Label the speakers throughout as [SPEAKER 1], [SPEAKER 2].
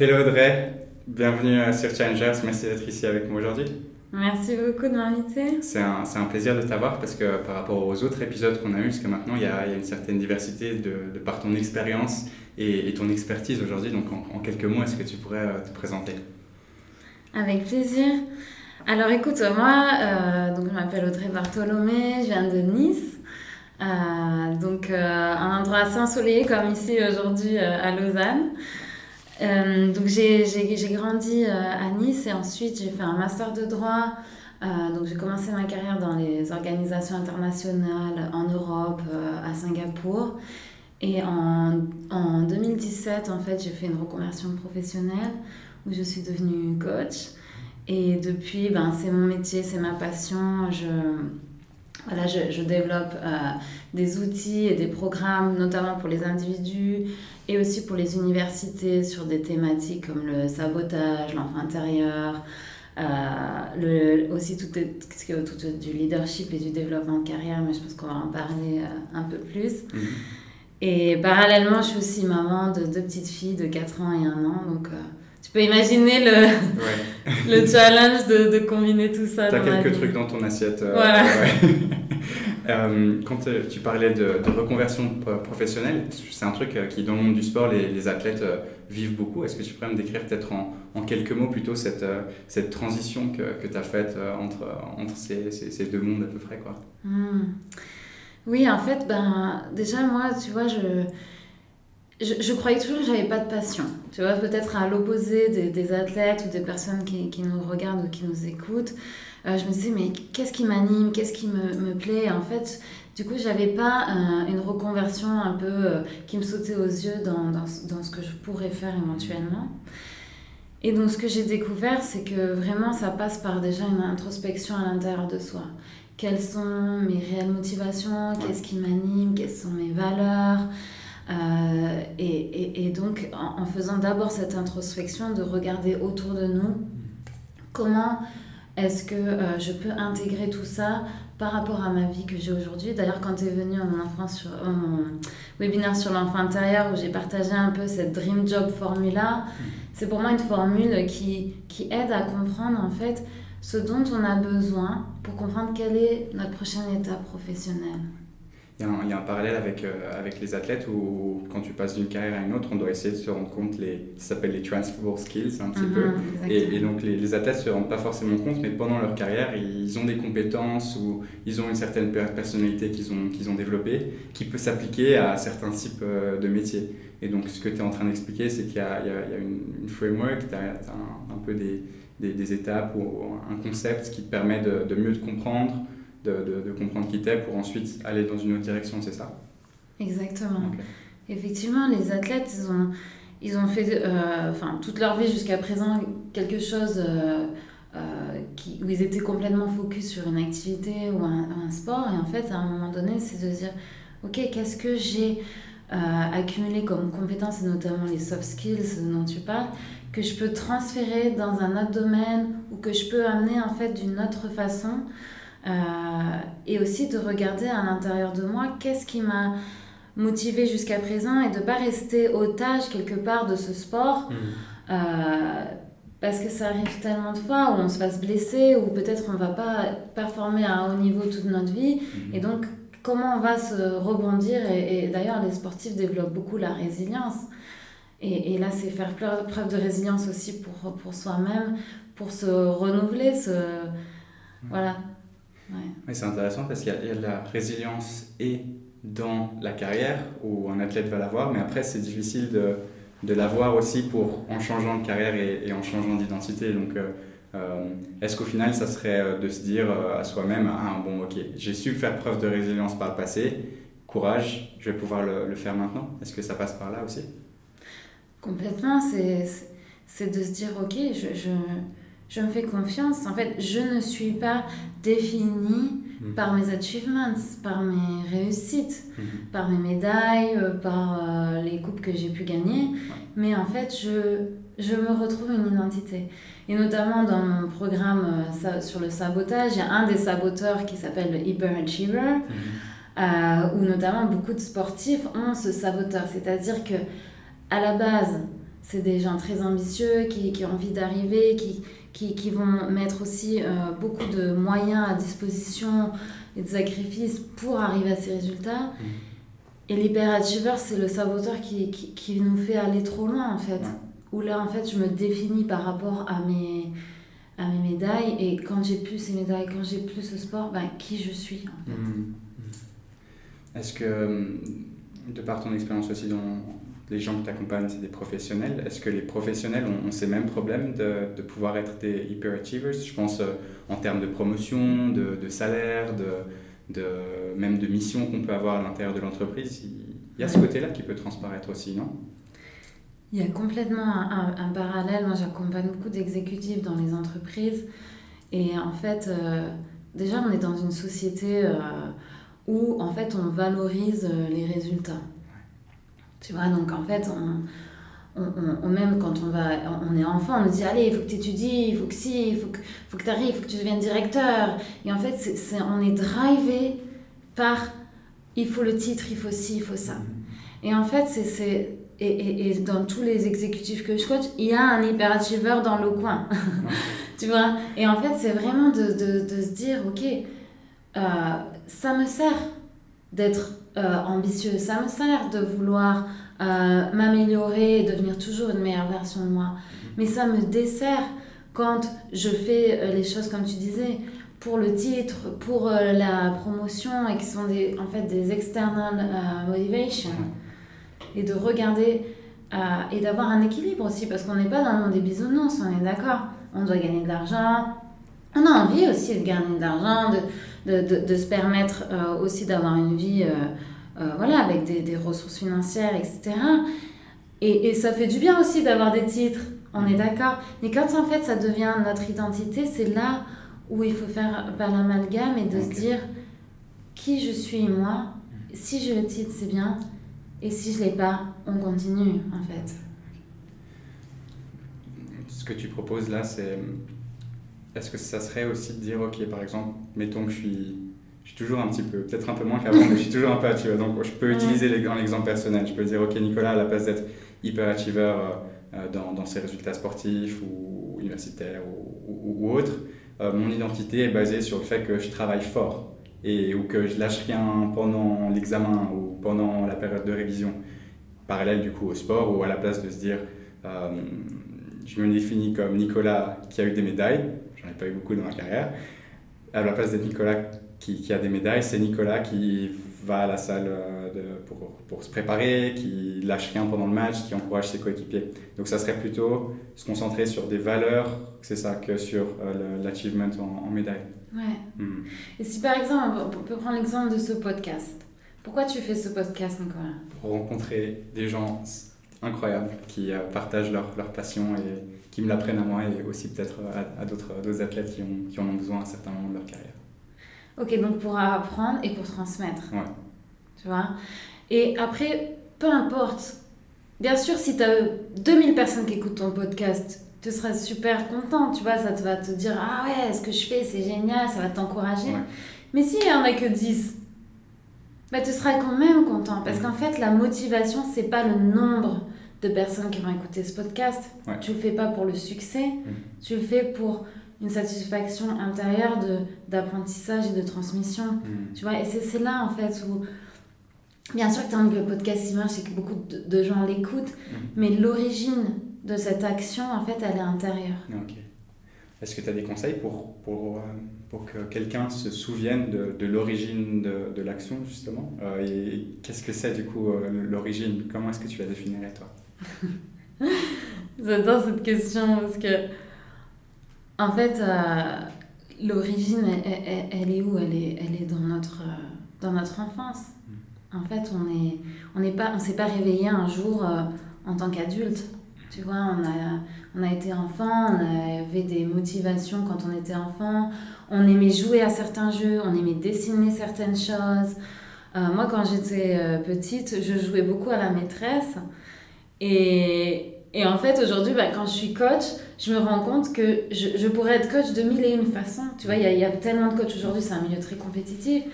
[SPEAKER 1] Hello Audrey, bienvenue sur Challengers, merci d'être ici avec moi aujourd'hui.
[SPEAKER 2] Merci beaucoup de m'inviter.
[SPEAKER 1] C'est un, un, plaisir de t'avoir parce que par rapport aux autres épisodes qu'on a eus, jusqu'à maintenant, il y, a, il y, a, une certaine diversité de, de par ton expérience et, et, ton expertise aujourd'hui. Donc en, en, quelques mots, est-ce que tu pourrais euh, te présenter?
[SPEAKER 2] Avec plaisir. Alors écoute, moi, euh, donc, je m'appelle Audrey Bartholomé, je viens de Nice. Euh, donc euh, un endroit assez ensoleillé comme ici aujourd'hui euh, à Lausanne. Euh, donc j'ai grandi à Nice et ensuite j'ai fait un master de droit. donc j'ai commencé ma carrière dans les organisations internationales en Europe, à Singapour. Et en, en 2017, en fait, j'ai fait une reconversion professionnelle où je suis devenue coach. Et depuis, ben, c'est mon métier, c'est ma passion. Je, voilà, je, développe euh, des outils et des programmes, notamment pour les individus et aussi pour les universités sur des thématiques comme le sabotage, l'enfant intérieur, euh, le, aussi tout, ce qui est autour du leadership et du développement de carrière, mais je pense qu'on va en parler euh, un peu plus. Mmh. Et parallèlement, je suis aussi maman de deux petites filles de 4 ans et 1 an, donc euh, tu peux imaginer le, ouais. le challenge de, de, combiner tout ça.
[SPEAKER 1] Tu as quelques trucs dans ton assiette.
[SPEAKER 2] Voilà.
[SPEAKER 1] Ouais. euh, quand tu parlais de, reconversion professionnelle, c'est un truc qui, dans le monde du sport, les, athlètes vivent beaucoup. Est-ce que tu pourrais me décrire peut-être en, quelques mots plutôt cette, cette transition que, que tu as faite entre, entre ces, ces, deux mondes à peu près quoi?
[SPEAKER 2] Mmh. Oui, en fait, ben, déjà, moi, tu vois, je, je, croyais toujours que j'avais pas de passion. Tu vois, peut-être à l'opposé des, athlètes ou des personnes qui, nous regardent ou qui nous écoutent. Euh, je me disais, mais qu'est-ce qui m'anime Qu'est-ce qui me, me plaît? En fait, du coup, j'avais pas euh, une reconversion un peu euh, qui me sautait aux yeux dans, dans, dans, ce que je pourrais faire éventuellement. Et donc, ce que j'ai découvert, c'est que vraiment, ça passe par déjà une introspection à l'intérieur de soi. Quelles sont mes réelles motivations, qu'est-ce qui m'anime, quelles sont mes valeurs? Euh, et, et, et, donc, en, en faisant d'abord cette introspection, de regarder autour de nous comment est-ce que euh, je peux intégrer tout ça par rapport à ma vie que j'ai aujourd'hui? D'ailleurs, quand tu es venu à mon, enfant sur, mon webinaire sur l'enfant intérieur, où j'ai partagé un peu cette Dream Job Formula, c'est pour moi une formule qui, qui aide à comprendre en fait ce dont on a besoin pour comprendre quelle est notre prochaine étape professionnelle.
[SPEAKER 1] Il y, a un, il y a un parallèle avec, euh, avec les athlètes où, quand tu passes d'une carrière à une autre, on doit essayer de se rendre compte, les, ça s'appelle les transferable skills un petit -hmm, peu. Et, et, donc les, les athlètes ne se rendent pas forcément compte, mais pendant leur carrière, ils ont des compétences ou ils ont une certaine personnalité qu'ils ont, qu'ils ont développée qui peut s'appliquer à certains types euh, de métiers. Et donc ce que tu es en train d'expliquer, c'est qu'il y y y a une, une, framework, tu as, as un, un peu des des, des, étapes ou un concept qui te permet de, de mieux te comprendre, de, de, de comprendre qui t'es pour ensuite aller dans une autre direction, c'est ça?
[SPEAKER 2] Exactement. Okay. Effectivement, les athlètes, ils ont, ils ont fait euh, enfin, toute leur vie jusqu'à présent quelque chose euh, euh, qui, où ils étaient complètement focus sur une activité ou un, un sport. Et en fait, à un moment donné, c'est de se dire, OK, qu'est-ce que j'ai euh, accumulé comme compétences, et notamment les soft skills dont tu parles, que je peux transférer dans un autre domaine ou que je peux amener en fait d'une autre façon euh, et aussi de regarder à l'intérieur de moi qu'est-ce qui m'a motivé jusqu'à présent et de ne pas rester otage quelque part de ce sport mmh. euh, parce que ça arrive tellement de fois où on se fasse blesser ou peut-être on ne va pas performer à un haut niveau toute notre vie mmh. et donc comment on va se rebondir et, et d'ailleurs les sportifs développent beaucoup la résilience et, et là, c'est faire preuve de résilience aussi pour, pour soi-même, pour se renouveler, se... Voilà.
[SPEAKER 1] C'est intéressant parce qu'il y, a de la résilience et dans la carrière où un athlète va l'avoir, mais après, c'est difficile de, de l'avoir aussi pour, en changeant de carrière et, en changeant d'identité. Donc, euh, euh, est-ce qu'au final, ça serait de se dire à soi-même, ah bon, ok, j'ai su faire preuve de résilience par le passé, courage, je vais pouvoir le, le faire maintenant? Est-ce que ça passe par là aussi?
[SPEAKER 2] Complètement, c'est de se dire, ok, je, je, je, me fais confiance. En fait, je ne suis pas définie mmh. par mes achievements, par mes réussites, mmh. par mes médailles, euh, par euh, les coupes que j'ai pu gagner. Mais en fait, je, je me retrouve une identité. Et notamment dans mon programme euh, sur le sabotage, il y a un des saboteurs qui s'appelle le Hyperachiever, mmh. euh, où notamment beaucoup de sportifs ont ce saboteur. C'est-à-dire que à la base, c'est des gens très ambitieux qui, qui ont envie d'arriver, qui, qui, qui, vont mettre aussi euh, beaucoup de moyens à disposition et de sacrifices pour arriver à ces résultats. Mm. Et l'hyperachiever, c'est le saboteur qui, qui, qui, nous fait aller trop loin, en fait. Où là, en fait, je me définis par rapport à mes, à mes médailles. Et quand j'ai plus ces médailles, quand j'ai plus ce sport, ben, qui je suis, en fait. Mm.
[SPEAKER 1] Est-ce que, de par ton expérience aussi dans, les gens que tu accompagnes, c'est des professionnels. Est-ce que les professionnels ont, ces mêmes problèmes de, de, pouvoir être des hyperachievers? Je pense euh, en termes de promotion, de, de salaire, de, de, même de mission qu'on peut avoir à l'intérieur de l'entreprise. Il y a ce côté-là qui peut transparaître aussi, non?
[SPEAKER 2] Il y a complètement un, un, parallèle. Moi, j'accompagne beaucoup d'exécutifs dans les entreprises. Et en fait, euh, déjà, on est dans une société euh, où, en fait, on valorise les résultats. Tu vois, donc en fait, on, on, même quand on, va, on est enfant, on nous dit Allez, il faut que tu étudies, il faut que si, il faut que, faut que tu arrives, il faut que tu deviennes directeur. Et en fait, c'est, on est drivé par il faut le titre, il faut ci, il faut ça. Et en fait, c'est. Et, et, et, dans tous les exécutifs que je coach, il y a un hyperachiever dans le coin. tu vois? Et en fait, c'est vraiment de, de, de, se dire Ok, euh, ça me sert d'être euh, ambitieux. Ça me sert de vouloir euh, m'améliorer et devenir toujours une meilleure version de moi. Mhm. Mais ça me dessert quand je fais euh, les choses comme tu disais pour le titre, pour la promotion et qui sont des, en fait des external motivation. Et de regarder et d'avoir un équilibre aussi parce qu'on n'est pas dans le monde des bisounours, on est d'accord. On doit gagner de l'argent. On a envie aussi de gagner de l'argent, de, de, de, de se permettre euh, aussi d'avoir une vie euh, euh, voilà, avec des, des, ressources financières, etc. Et, et, ça fait du bien aussi d'avoir des titres, on est d'accord. Mais quand en fait ça devient notre identité, c'est là où il faut faire pas l'amalgame et de se dire qui je suis moi. Si je le titre, c'est bien. Et si je l'ai pas, on continue en fait.
[SPEAKER 1] Ce que tu proposes là, c'est est-ce que ça serait aussi de dire, ok, par exemple, mettons que je suis, je suis toujours un petit peu, peut-être un peu moins qu'avant, mais je suis toujours un peu achiever. Donc, je peux utiliser l'exemple personnel. Je peux dire, ok, Nicolas, à la place d'être hyper achiever euh, euh, dans, dans, ses résultats sportifs ou universitaires ou, ou, autres, euh, mon identité est basée sur le fait que je travaille fort et ou que je lâche rien pendant l'examen ou pendant la période de révision. Parallèle du coup au sport ou à la place de se dire, je me définis comme Nicolas qui a eu des médailles j'en ai pas eu beaucoup dans ma carrière. À la place d'être Nicolas qui, qui, a des médailles, c'est Nicolas qui va à la salle euh, de, pour, pour, se préparer, qui lâche rien pendant le match, qui encourage ses coéquipiers. Donc ça serait plutôt se concentrer sur des valeurs, c'est ça, que sur euh, l'achievement en, en, médaille.
[SPEAKER 2] Ouais. Hmm. Et si par exemple, on peut prendre l'exemple de ce podcast. Pourquoi tu fais ce podcast, Nicolas?
[SPEAKER 1] Pour rencontrer des gens incroyables qui euh, partagent leur, leur passion et qui me l'apprennent à moi et aussi peut-être à, à d'autres athlètes qui, ont, qui en ont besoin à un certain moment de leur carrière.
[SPEAKER 2] Ok, donc pour apprendre et pour transmettre.
[SPEAKER 1] Ouais.
[SPEAKER 2] Tu vois? Et après, peu importe. Bien sûr, si tu as 2000 personnes qui écoutent ton podcast, tu seras super content, tu vois, ça te va te dire Ah ouais, ce que je fais, c'est génial, ça va t'encourager. Ouais. Mais s'il n'y en a que 10, bah, tu seras quand même content. Parce qu'en fait, la motivation, c'est pas le nombre de personnes qui vont écouter ce podcast. Ouais. Tu le fais pas pour le succès, mmh. tu le fais pour une satisfaction intérieure d'apprentissage et de transmission. Mmh. Tu vois, et c'est là en fait où, bien sûr que tant que le podcast il marche et que beaucoup de, de gens l'écoutent, mmh. mais l'origine de cette action, en fait, elle est intérieure.
[SPEAKER 1] Ok. Est-ce que tu as des conseils pour, pour, euh, pour que quelqu'un se souvienne de, de l'origine de, de l'action, justement? Euh, Et qu'est-ce que c'est, du coup, euh, l'origine? Comment est-ce que tu la définirais, toi?
[SPEAKER 2] J'adore cette question parce que, en fait, euh, l'origine, elle, elle, elle, est où? Elle est, elle est dans notre, dans notre enfance. Mm. En fait, on est, on n'est pas, on s'est pas réveillé un jour euh, en tant qu'adulte. Tu vois, on a, on a été enfant, on avait des motivations quand on était enfant, on aimait jouer à certains jeux, on aimait dessiner certaines choses. Euh, moi, quand j'étais euh, petite, je jouais beaucoup à la maîtresse. Et, et en fait, aujourd'hui, bah, quand je suis coach, je me rends compte que je, je pourrais être coach de mille et une façons. Tu vois, il y, y, a tellement de coachs aujourd'hui, c'est un milieu très compétitif.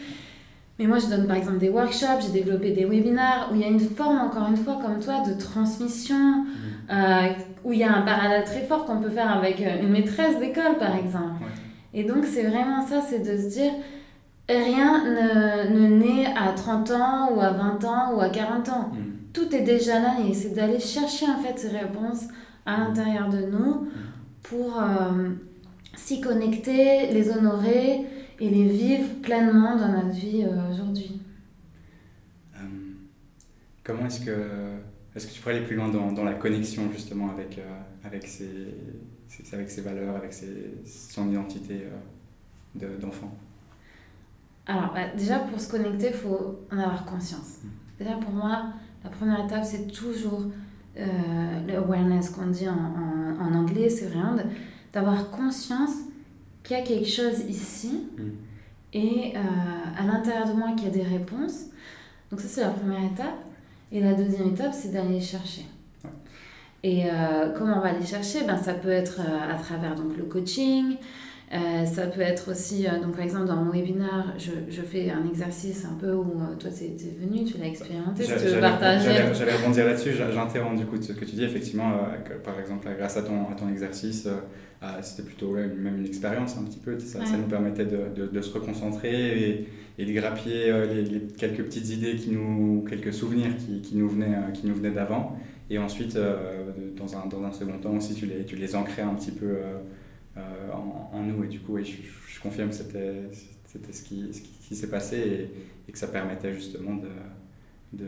[SPEAKER 2] Mais moi, je donne par exemple des workshops, j'ai développé des webinaires où il y a une forme, encore une fois, comme toi, de transmission, mmh. euh, où il y a un parallèle très fort qu'on peut faire avec euh, une maîtresse d'école, par exemple. Et donc, c'est vraiment ça, c'est de se dire, rien ne, ne, naît à 30 ans ou à 20 ans ou à 40 ans. Mmh. Tout est déjà là et c'est d'aller chercher en fait ces réponses à l'intérieur de nous mmh. pour euh, s'y connecter, les honorer et les vivre pleinement dans notre vie euh, aujourd'hui.
[SPEAKER 1] Euh, comment est-ce que, est-ce que tu pourrais aller plus loin dans, dans la connexion justement avec, avec, ses, avec ses valeurs, avec ses, son identité d'enfant?
[SPEAKER 2] Alors bah, déjà pour se connecter, il faut en avoir conscience. Mm. Déjà pour moi, la première étape c'est toujours l'awareness qu'on dit en, en, en anglais, c'est vraiment d'avoir conscience qu'il y a quelque chose ici mm. et euh, à l'intérieur de moi qu'il y a des réponses. Donc ça c'est la première étape. Et la deuxième étape c'est d'aller chercher. Et euh, comment on va les chercher? Ben, Ça peut être euh, à travers donc, le coaching, euh, ça peut être aussi, euh, donc par exemple dans mon webinaire, je, je fais un exercice un peu où euh, toi tu es, venu, tu l'as expérimenté, tu veux partager.
[SPEAKER 1] J'allais rebondir là-dessus, j'interromps du coup ce que tu dis, effectivement, par exemple grâce à ton, à ton exercice, c'était plutôt même une expérience un petit peu, ça, ça nous permettait de, de, de, se reconcentrer et, et de grappiller les, quelques petites idées, qui nous, quelques souvenirs qui, qui nous venaient, qui nous venaient d'avant. Et ensuite, dans, un, dans un second temps aussi, tu les, tu les ancrais un petit peu euh, en, nous. Et du coup, je, je, confirme que c'était, c'était ce qui, ce qui, s'est passé et, que ça permettait justement de. de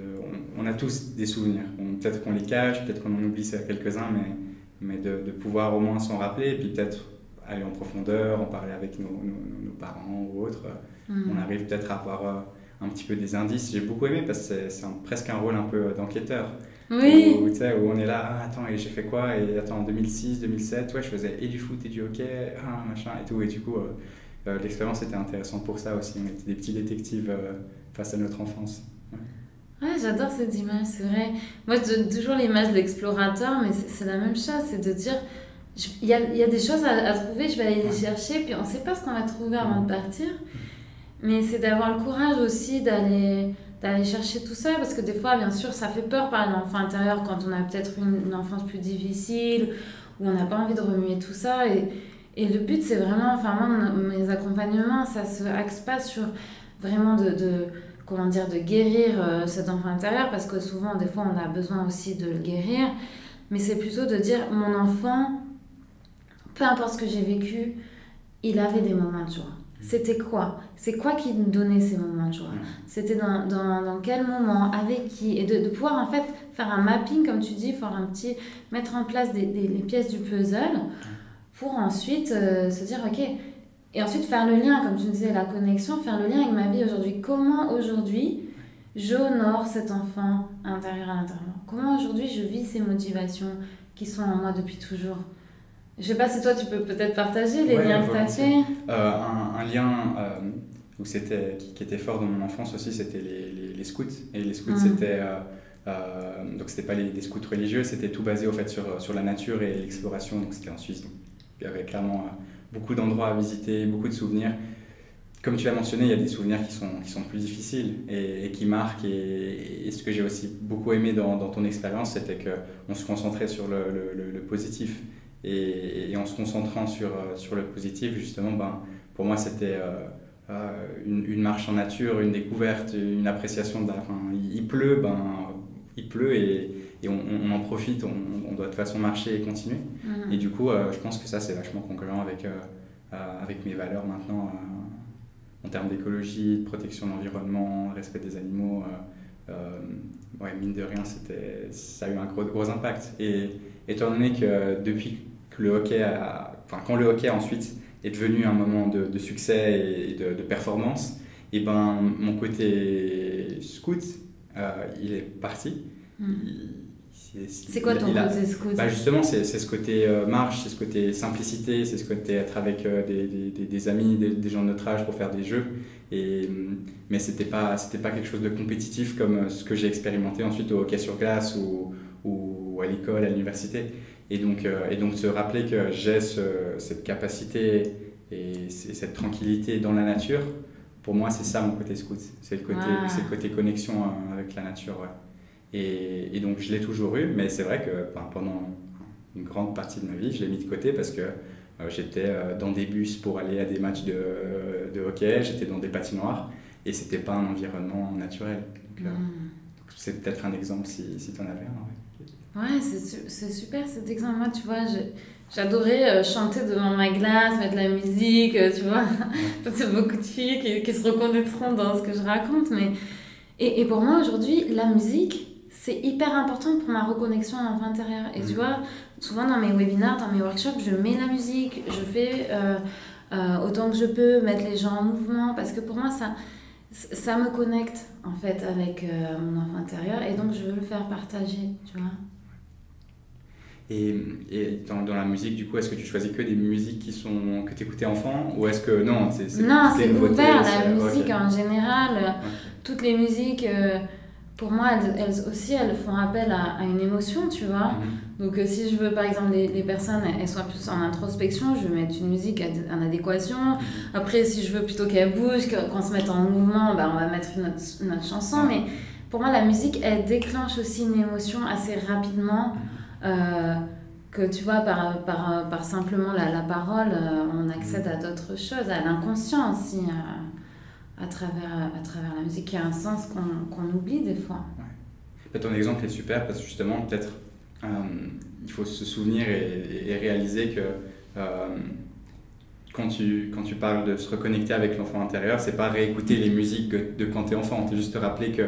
[SPEAKER 1] on, a tous des souvenirs. peut-être qu'on les cache, peut-être qu'on en oublie quelques-uns, mais, mais de, de, pouvoir au moins s'en rappeler et puis peut-être aller en profondeur, en parler avec nos, nos, parents ou autres. Mm. On arrive peut-être à avoir euh, un petit peu des indices. J'ai beaucoup aimé parce que c'est presque un rôle un peu d'enquêteur.
[SPEAKER 2] Oui.
[SPEAKER 1] Où, où on est là, ah, attends, et j'ai fait quoi? Et attends, en 2006, 2007, ouais, je faisais et du foot et du hockey, ah, machin, et tout. Et du coup, euh, euh, l'expérience était intéressante pour ça aussi. On était des petits détectives euh, face à notre enfance.
[SPEAKER 2] Ouais, j'adore cette image, c'est vrai. Moi, je donne toujours l'image de l'explorateur, mais c'est la même chose, c'est de dire, il y a, y a, des choses à, à, trouver, je vais aller les chercher, puis on ne sait pas ce qu'on va trouver avant de partir. Mais c'est d'avoir le courage aussi d'aller d'aller chercher tout ça parce que des fois bien sûr ça fait peur par l'enfant intérieur quand on a peut-être une, enfance plus difficile où on n'a pas envie de remuer tout ça et, et le but c'est vraiment enfin moi mes accompagnements ça se axe pas sur vraiment de, de comment dire de guérir euh, cet enfant intérieur parce que souvent des fois on a besoin aussi de le guérir mais c'est plutôt de dire mon enfant peu importe ce que j'ai vécu il avait des moments de joie c'était quoi? C'est quoi qui nous donnait ces moments de joie? C'était dans, dans, dans, quel moment? Avec qui? Et de, de, pouvoir en fait faire un mapping, comme tu dis, faire un petit, mettre en place des, des les pièces du puzzle pour ensuite euh, se dire, ok, et ensuite faire le lien, comme tu disais, la connexion, faire le lien avec ma vie aujourd'hui. Comment aujourd'hui j'honore cet enfant intérieur à l'intérieur? Comment aujourd'hui je vis ces motivations qui sont en moi depuis toujours? Je sais pas si toi tu peux peut-être partager les liens que tu as fait.
[SPEAKER 1] Euh, un, un, lien euh, où c'était, qui, qui, était fort dans mon enfance aussi, c'était les, les, les scouts. Et les scouts, mm. c'était. Euh, euh, donc c'était pas les, des scouts religieux, c'était tout basé au fait sur, sur la nature et l'exploration. Donc c'était en Suisse. Donc il y avait clairement beaucoup d'endroits à visiter, beaucoup de souvenirs. Comme tu l'as mentionné, il y a des souvenirs qui sont, qui sont plus difficiles et, et qui marquent. Et, et, ce que j'ai aussi beaucoup aimé dans, dans ton expérience, c'était qu'on se concentrait sur le, le, le positif. Et, et, en se concentrant sur, euh, sur le positif, justement, ben, pour moi, c'était euh, euh, une, une, marche en nature, une découverte, une appréciation. De, enfin, il pleut, ben, il pleut et, et on, on, en profite, on, on, doit de toute façon marcher et continuer. Mmh. Et du coup, euh, je pense que ça, c'est vachement concurrent avec, euh, avec mes valeurs maintenant en termes d'écologie, de protection de l'environnement, respect des animaux. ouais, mine de rien, ça a eu un gros, gros impact. Et étant donné que depuis le hockey enfin, quand le hockey ensuite est devenu un moment de, de succès et de, de, performance, et eh ben mon côté scout, euh, il est parti.
[SPEAKER 2] Mm. C'est quoi ton côté scout?
[SPEAKER 1] Bah Justement, c'est ce côté euh, marche, c'est ce côté simplicité, c'est ce côté être avec euh, des, des, des, amis, des, des, gens de notre âge pour faire des jeux. Et, mais c'était pas, pas quelque chose de compétitif comme ce que j'ai expérimenté ensuite au hockey sur glace ou, ou à l'école, à l'université. Et donc, euh, et donc se rappeler que j'ai ce, cette capacité et, cette tranquillité dans la nature pour moi, c'est ça mon côté scout. C'est le, côté, c'est le côté connexion avec la nature. Et, et, donc, je l'ai toujours eu, mais c'est vrai que pendant une grande partie de ma vie, je l'ai mis de côté parce que j'étais dans des bus pour aller à des matchs de, de hockey, j'étais dans des patinoires et c'était pas un environnement naturel. Donc, hmm. c'est peut-être un exemple si, si tu en avais un.
[SPEAKER 2] Ouais, c'est super cet exemple. Moi, tu vois, j'adorais euh, chanter devant ma glace, mettre de la musique, euh, tu vois. C'est beaucoup de filles qui, qui, se reconnaîtront dans ce que je raconte. Mais... Et, et pour moi, aujourd'hui, la musique, c'est hyper important pour ma reconnexion à l'enfant intérieur. Et tu vois, souvent dans mes webinars, dans mes workshops, je mets la musique, je fais euh, autant que je peux mettre les gens en mouvement, parce que pour moi, ça, ça me connecte en fait avec mon enfant intérieur, et donc je veux le faire partager, tu vois.
[SPEAKER 1] Et, et dans, dans, la musique, du coup, est-ce que tu choisis que des musiques qui sont, que tu écoutais enfant Ou est-ce que non
[SPEAKER 2] c'est, Non, c'est ouvert, la musique en général. Toutes les musiques, euh, pour moi, elles, aussi, elles font appel à, une émotion, tu vois. Mhm. Donc, euh, si je veux, par exemple, les, les, personnes, elles soient plus en introspection, je vais mettre une musique en adéquation. Mhm. Après, si je veux plutôt qu'elles bougent, qu'on se mette en mouvement, bah, on va mettre une autre, une autre chanson. Mais pour moi, la musique, elle déclenche aussi une émotion assez rapidement. Mhm. Euh, que tu vois, par, par, par simplement la, la parole, euh, on accède à d'autres choses, à l'inconscient aussi, euh, à, travers, à travers la musique, qui a un sens qu'on oublie des fois.
[SPEAKER 1] Ouais. Ton exemple est super parce que justement, peut-être, il faut se souvenir et réaliser que quand tu, quand tu parles de se reconnecter avec l'enfant intérieur, c'est pas réécouter les musiques de quand tu es enfant, c'est juste te rappeler que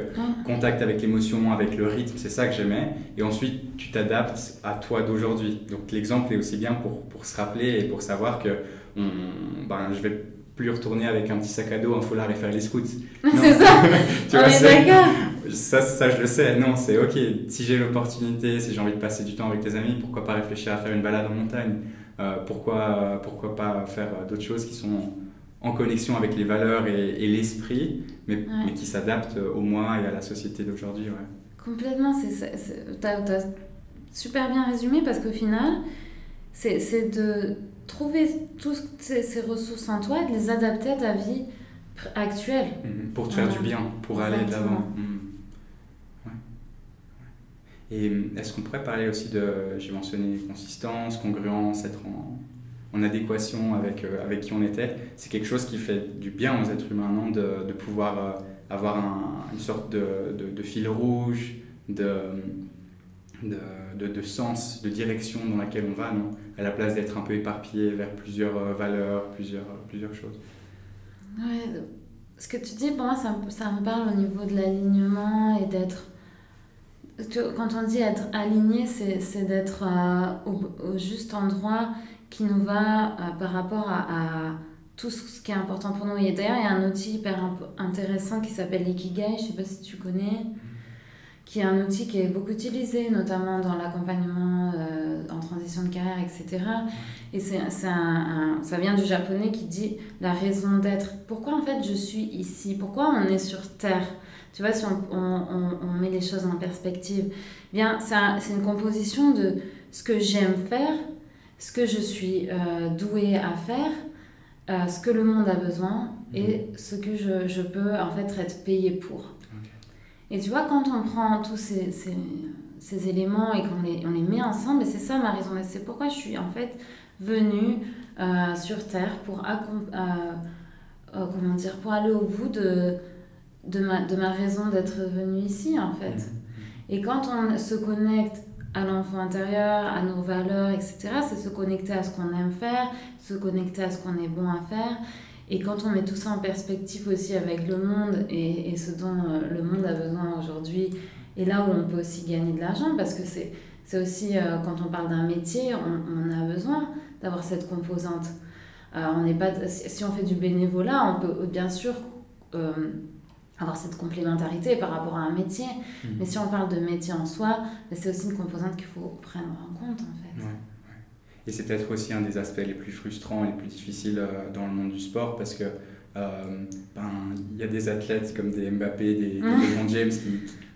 [SPEAKER 1] contact avec l'émotion, avec le rythme, c'est ça que j'aimais. Et ensuite, tu t'adaptes à toi d'aujourd'hui. Donc l'exemple est aussi bien pour, pour, se rappeler et pour savoir que on, ben, je vais plus retourner avec un petit sac à dos, un foulard et faire les scouts.
[SPEAKER 2] c'est ça tu vois, d'accord
[SPEAKER 1] ça, ça, je le sais. Non, c'est ok, si j'ai l'opportunité, si j'ai envie de passer du temps avec tes amis, pourquoi pas réfléchir à faire une balade en montagne pourquoi, pourquoi pas faire d'autres choses qui sont en connexion avec les valeurs et, l'esprit, mais, mais, qui s'adaptent au moi et à la société d'aujourd'hui. Ouais.
[SPEAKER 2] Complètement, tu as, super bien résumé parce qu'au final, c'est de trouver toutes ces, ressources en toi et de les adapter à ta vie actuelle.
[SPEAKER 1] Mhm. pour te faire du bien, pour aller de l'avant. Et est-ce qu'on pourrait parler aussi de, j'ai mentionné consistance, congruence, être en, en adéquation avec, euh, avec qui on était C'est quelque chose qui fait du bien aux êtres humains, non de, de pouvoir euh, avoir un, une sorte de, de, fil rouge, de, de, de, sens, de direction dans laquelle on va, non À la place d'être un peu éparpillé vers plusieurs euh, valeurs, plusieurs, plusieurs choses.
[SPEAKER 2] Ouais, ce que tu dis, pour moi, ça, ça me parle au niveau de l'alignement et d'être quand on dit être aligné, c'est d'être euh, au, juste endroit qui nous va euh, par rapport à, tout ce qui est important pour nous. Et d'ailleurs, il y a un outil hyper intéressant qui s'appelle l'ikigai, je ne sais pas si tu connais, qui est un outil qui est beaucoup utilisé, notamment dans l'accompagnement euh, en transition de carrière, etc. Et c'est un, ça vient du japonais qui dit la raison d'être. Pourquoi en fait je suis ici? Pourquoi on est sur Terre? Tu vois, si on, on, on, met les choses en perspective, eh bien, c'est une composition de ce que j'aime faire, ce que je suis euh, douée à faire, euh, ce que le monde a besoin et mhm. ce que je, je, peux en fait être payée pour. Et tu vois, quand on prend tous ces, ces, ces éléments et qu'on les, on les met ensemble, et c'est ça ma raison, c'est pourquoi je suis en fait venue euh, sur Terre pour, comment dire, pour aller au bout de de ma, de ma raison d'être venue ici, en fait. Mm. Et quand on se connecte à l'enfant intérieur, à nos valeurs, etc., c'est se connecter à ce qu'on aime faire, se connecter à ce qu'on est bon à faire. Et quand on met tout ça en perspective aussi avec le monde et, et ce dont euh, le monde a besoin aujourd'hui, et là où on peut aussi gagner de l'argent, parce que c'est, c'est aussi, euh, quand on parle d'un métier, on, on, a besoin d'avoir cette composante. Euh, on n'est pas, si on fait du bénévolat, on peut bien sûr avoir cette complémentarité par rapport à un métier. Mhm. Mais si on parle de métier en soi, ben, c'est aussi une composante qu'il faut prendre en compte en fait.
[SPEAKER 1] Et c'est peut-être aussi un des aspects les plus frustrants et les plus difficiles euh, dans le monde du sport parce que euh, ben, il y a des athlètes comme des Mbappé, des, des James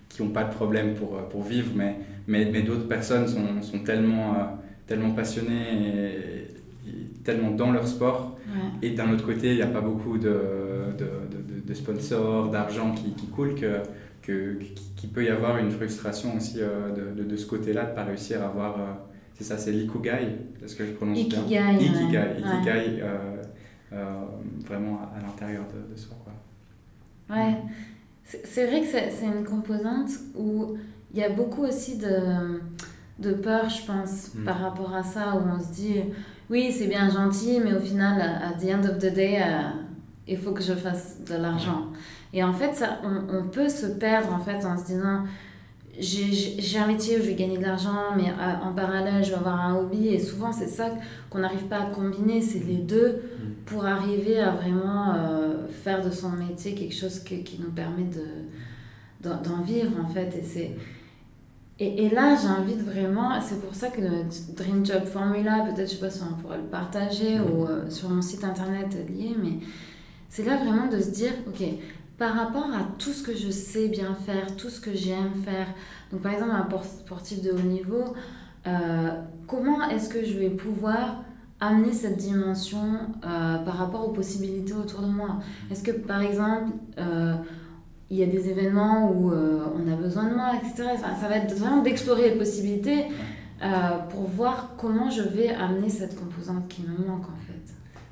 [SPEAKER 1] qui n'ont pas de problème pour, euh, pour vivre, mais, mais, mais d'autres personnes sont, sont tellement, tellement passionnées et, tellement dans leur sport. Et d'un autre côté, il n'y a pas beaucoup de, de, de sponsors, d'argent qui, qui coule, que, que, qu'il peut y avoir une frustration aussi de, de, de, ce côté-là, de ne pas réussir à avoir. C'est ça, c'est l'ikugai, est-ce que je prononce
[SPEAKER 2] bien
[SPEAKER 1] Ikigai. Ikigai, vraiment à, l'intérieur de, de, soi.
[SPEAKER 2] Quoi. Ouais. C'est vrai que c'est une composante où il y a beaucoup aussi de, de peur, je pense, mm. par rapport à ça, où on se dit, oui, c'est bien gentil, mais au final, à the end of the day, euh, il faut que je fasse de l'argent. Et en fait, ça, on, on, peut se perdre en fait en se disant, j'ai un métier où je vais gagner de l'argent, mais euh, en parallèle, je vais avoir un hobby. Et souvent, c'est ça qu'on n'arrive pas à combiner, c'est les deux mm. pour arriver à vraiment euh, faire de son métier quelque chose qui nous permet d'en vivre, en fait. Et, c'est, et, et, là, j'invite vraiment, c'est pour ça que le Dream Job Formula, peut-être, je sais pas si on pourrait le partager mm. ou euh, sur mon site internet lié, mais c'est là vraiment de se dire, ok, par rapport à tout ce que je sais bien faire, tout ce que j'aime faire. Donc par exemple, un sportif de haut niveau, euh, comment est-ce que je vais pouvoir amener cette dimension euh, par rapport aux possibilités autour de moi? Est-ce que par exemple, euh, il y a des événements où on a besoin de moi, etc. ça va être vraiment d'explorer les possibilités pour voir comment je vais amener cette composante qui me manque en fait.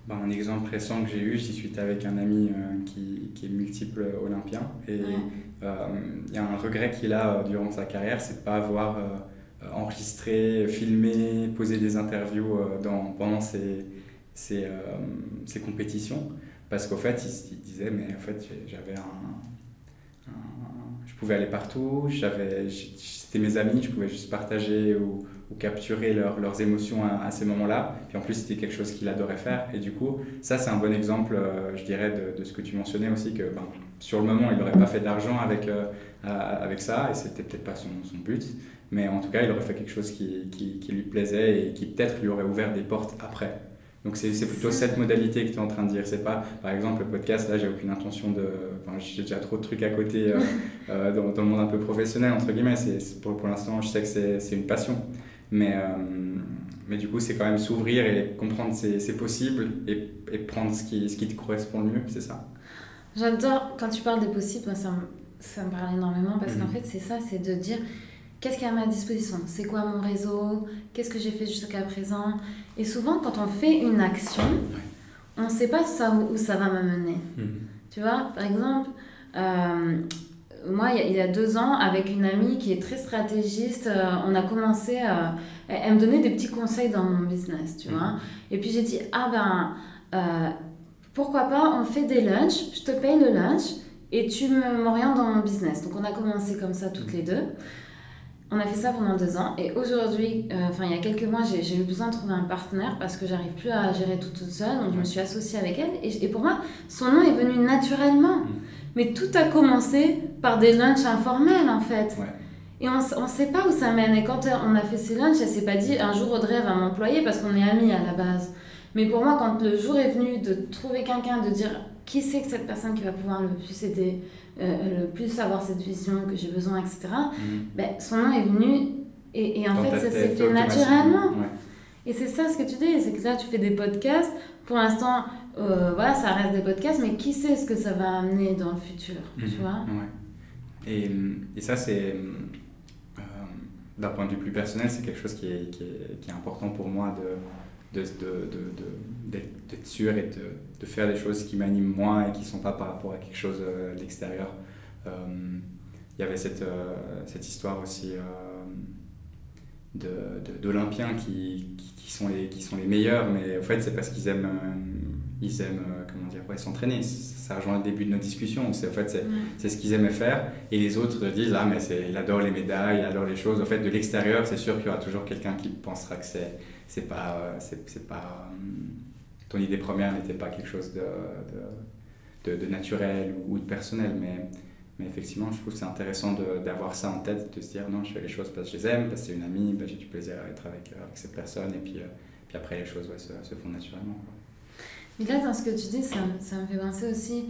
[SPEAKER 1] Bah, un exemple récent que j'ai eu, j'y suis avec un ami euh, qui, qui, est multiple olympien. Et euh, il y a un regret qu'il a euh, durant sa carrière, c'est de ne pas avoir enregistré, filmé, posé des interviews dans, pendant ses, ses, ses compétitions. Parce qu'au fait, il, disait, mais en fait, j'avais un, Je pouvais aller partout, c'était mes amis, je pouvais juste partager ou capturer leurs émotions à, ces moments-là. Puis en plus, c'était quelque chose qu'il adorait faire. Et du coup, ça, c'est un bon exemple, euh, je dirais, de, ce que tu mentionnais aussi, que ben, sur le moment, il n'aurait pas fait d'argent avec, euh, avec ça, et c'était peut-être pas son, son, but. Mais en tout cas, il aurait fait quelque chose qui, qui lui plaisait et qui peut-être lui aurait ouvert des portes après. Donc c'est plutôt cette modalité que tu es en train de dire. C'est pas, par exemple, le podcast, là, j'ai aucune intention de... Enfin, j'ai déjà trop de trucs à côté euh, dans, dans, le monde un peu professionnel, entre guillemets. C'est pour, pour l'instant, je sais que c'est une passion. Mais, euh, mais du coup, c'est quand même s'ouvrir et comprendre c'est, c'est possible et, et, prendre ce qui, ce qui te correspond le mieux, c'est ça.
[SPEAKER 2] J'adore, quand tu parles des possibles, moi, ça, me, ça me parle énormément parce qu'en mhm. fait, c'est ça, c'est de dire qu'est-ce qu'il y a à ma disposition? C'est quoi mon réseau? Qu'est-ce que j'ai fait jusqu'à présent? Et souvent, quand on fait une action, on ne sait pas ça, où, ça va m'amener. Mhm. Tu vois, par exemple, euh, moi, il y, a, deux ans, avec une amie qui est très stratégiste, euh, on a commencé à. Elle me donnait des petits conseils dans mon business, tu vois. Et puis j'ai dit, ah ben, euh, pourquoi pas, on fait des lunchs, je te paye le lunch et tu m'orientes dans mon business. Donc on a commencé comme ça toutes les deux. On a fait ça pendant deux ans et aujourd'hui, euh, enfin il y a quelques mois, j'ai eu besoin de trouver un partenaire parce que j'arrive plus à gérer tout toute seule. Donc je me suis associée avec elle et, et pour moi, son nom est venu naturellement. Mm. Mais tout a commencé par des lunchs informels en fait. Et on ne sait pas où ça mène. Et quand on a fait ces lunchs, elle s'est pas dit un jour Audrey va m'employer parce qu'on est amis à la base. Mais pour moi, quand le jour est venu de trouver quelqu'un, de dire qui c'est que cette personne qui va pouvoir le plus aider, euh, le plus avoir cette vision que j'ai besoin, etc., mhm. ben, son nom est venu et, et en fait, ça s'est fait naturellement. Et c'est ça ce que tu dis, c'est que là, tu fais des podcasts. Pour l'instant, euh, voilà, ça reste des podcasts, mais qui sait ce que ça va amener dans le futur, tu mhm. vois?
[SPEAKER 1] Et, et, ça, c'est, euh, d'un point de vue plus personnel, c'est quelque chose qui est, qui est, qui est important pour moi de, de, de, d'être sûr et de, faire des choses qui m'animent moins et qui ne sont pas par rapport à quelque chose euh, d'extérieur. Il y avait cette, cette histoire aussi d'Olympiens qui, qui, qui, sont les, qui sont les meilleurs, mais en fait, c'est parce qu'ils aiment ils aiment euh, comment dire ouais, s'entraîner. Ça rejoint le début de notre discussion c'est en fait c'est ce qu'ils aimaient faire. Et les autres disent ah mais c'est il adore les médailles il adore les choses. En fait de l'extérieur c'est sûr qu'il y aura toujours quelqu'un qui pensera que c'est c'est pas euh, c'est pas euh, ton idée première n'était pas quelque chose de, de, de, naturel ou de personnel mais mais effectivement, je trouve que c'est intéressant d'avoir ça en tête, de se dire non, je fais les choses parce que je les aime, parce que c'est une amie, j'ai du plaisir à être avec, avec cette personne, et puis, puis après les choses se, se, font naturellement.
[SPEAKER 2] Mais là, dans ce que tu dis, ça, ça me fait penser aussi.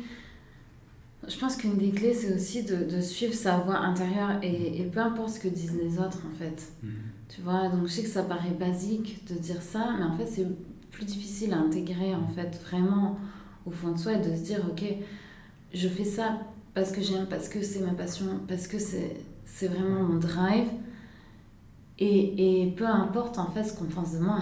[SPEAKER 2] Je pense qu'une des clés, c'est aussi de, de, suivre sa voix intérieure et, et, peu importe ce que disent les autres, en fait. Mhm. Tu vois, donc je sais que ça paraît basique de dire ça, mais en fait, c'est plus difficile à intégrer, en fait, vraiment au fond de soi et de se dire, ok, je fais ça parce que j'aime, parce que c'est ma passion, parce que c'est vraiment mon drive. Et, et, peu importe en fait ce qu'on pense de moi.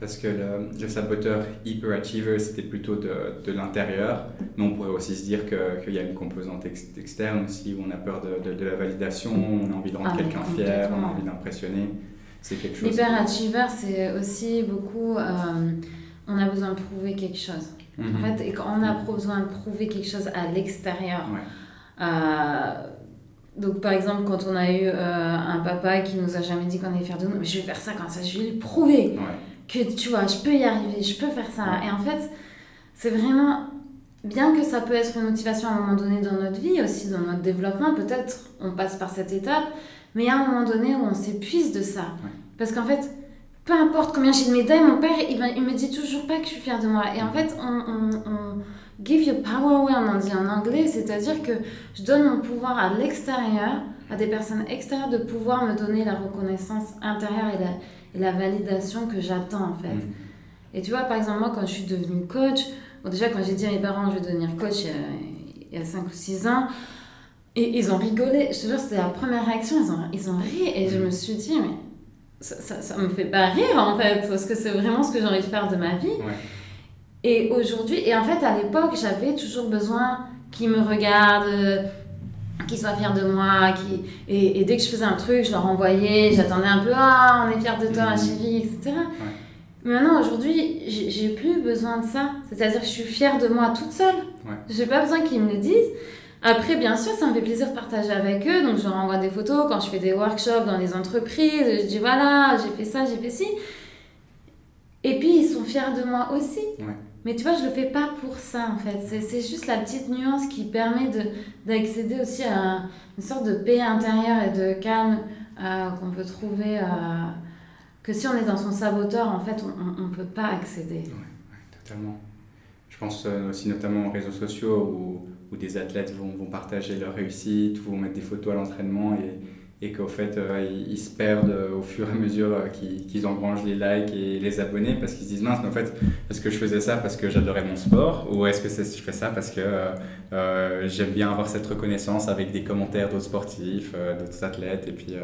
[SPEAKER 1] Parce que le, le saboteur hyperachiever, c'était plutôt de, de l'intérieur. Mais on pourrait aussi se dire qu'il y a une composante externe aussi, où on a peur de, de, la validation, on a envie de rendre ah, quelqu'un fier, on a envie d'impressionner. C'est quelque chose.
[SPEAKER 2] L'hyperachiever, c'est aussi beaucoup. Euh, on a besoin de prouver quelque chose. En mhm. fait, et quand on a besoin de prouver quelque chose à l'extérieur. Euh, donc, par exemple, quand on a eu euh, un papa qui nous a jamais dit qu'on allait faire de nous, mais je vais faire ça quand ça, je vais lui prouver que tu vois, je peux y arriver, je peux faire ça. Et en fait, c'est vraiment bien que ça peut être une motivation à un moment donné dans notre vie, aussi dans notre développement, peut-être on passe par cette étape, mais il y a un moment donné où on s'épuise de ça. Parce qu'en fait, peu importe combien j'ai de médailles, mon père, il, il, me dit toujours pas que je suis fière de moi. Et en fait, on, on, on give your power away, on dit en anglais, c'est-à-dire que je donne mon pouvoir à l'extérieur, à des personnes extérieures, de pouvoir me donner la reconnaissance intérieure et la, la validation que j'attends en fait. Mm. Et tu vois, par exemple, moi, quand je suis devenue coach, bon, déjà, quand j'ai dit à mes parents, je vais devenir coach il y a, 5 ou 6 ans, et ils ont rigolé. Je te jure, c'était la première réaction. Ils ont, ils ont ri et je me suis dit, mais ça, ça, ça me fait pas rire en fait, parce que c'est vraiment ce que j'ai envie de faire de ma vie. Et aujourd'hui, et en fait, à l'époque, j'avais toujours besoin qu'ils me regardent, qu'ils soient fiers de moi. Qui... Et, et, dès que je faisais un truc, je leur envoyais, j'attendais un peu, ah, on est fiers de toi, mhm. chérie, etc. Mais maintenant, aujourd'hui, j'ai plus besoin de ça. C'est-à-dire que je suis fière de moi toute seule. Ouais. J'ai pas besoin qu'ils me le disent. Après, bien sûr, ça me fait plaisir de partager avec eux. Donc, je leur envoie des photos quand je fais des workshops dans les entreprises. Je dis, voilà, j'ai fait ça, j'ai fait ci. Et puis, ils sont fiers de moi aussi. Ouais. Mais tu vois, je le fais pas pour ça en fait. C'est juste la petite nuance qui permet d'accéder aussi à une sorte de paix intérieure et de calme euh, qu'on peut trouver. Euh, que si on est dans son saboteur, en fait, on ne peut pas accéder.
[SPEAKER 1] Oui, totalement. Je pense euh, aussi notamment aux réseaux sociaux où, où des athlètes vont, vont, partager leur réussite, vont mettre des photos à l'entraînement et et qu'au fait euh, ils, se perdent euh, au fur et à mesure euh, qu'ils engrangent les likes et les abonnés parce qu'ils se disent mince mais en fait est-ce que je faisais ça parce que j'adorais mon sport ou est-ce que je fais ça parce que j'aime bien avoir cette reconnaissance avec des commentaires d'autres sportifs, d'autres athlètes et puis,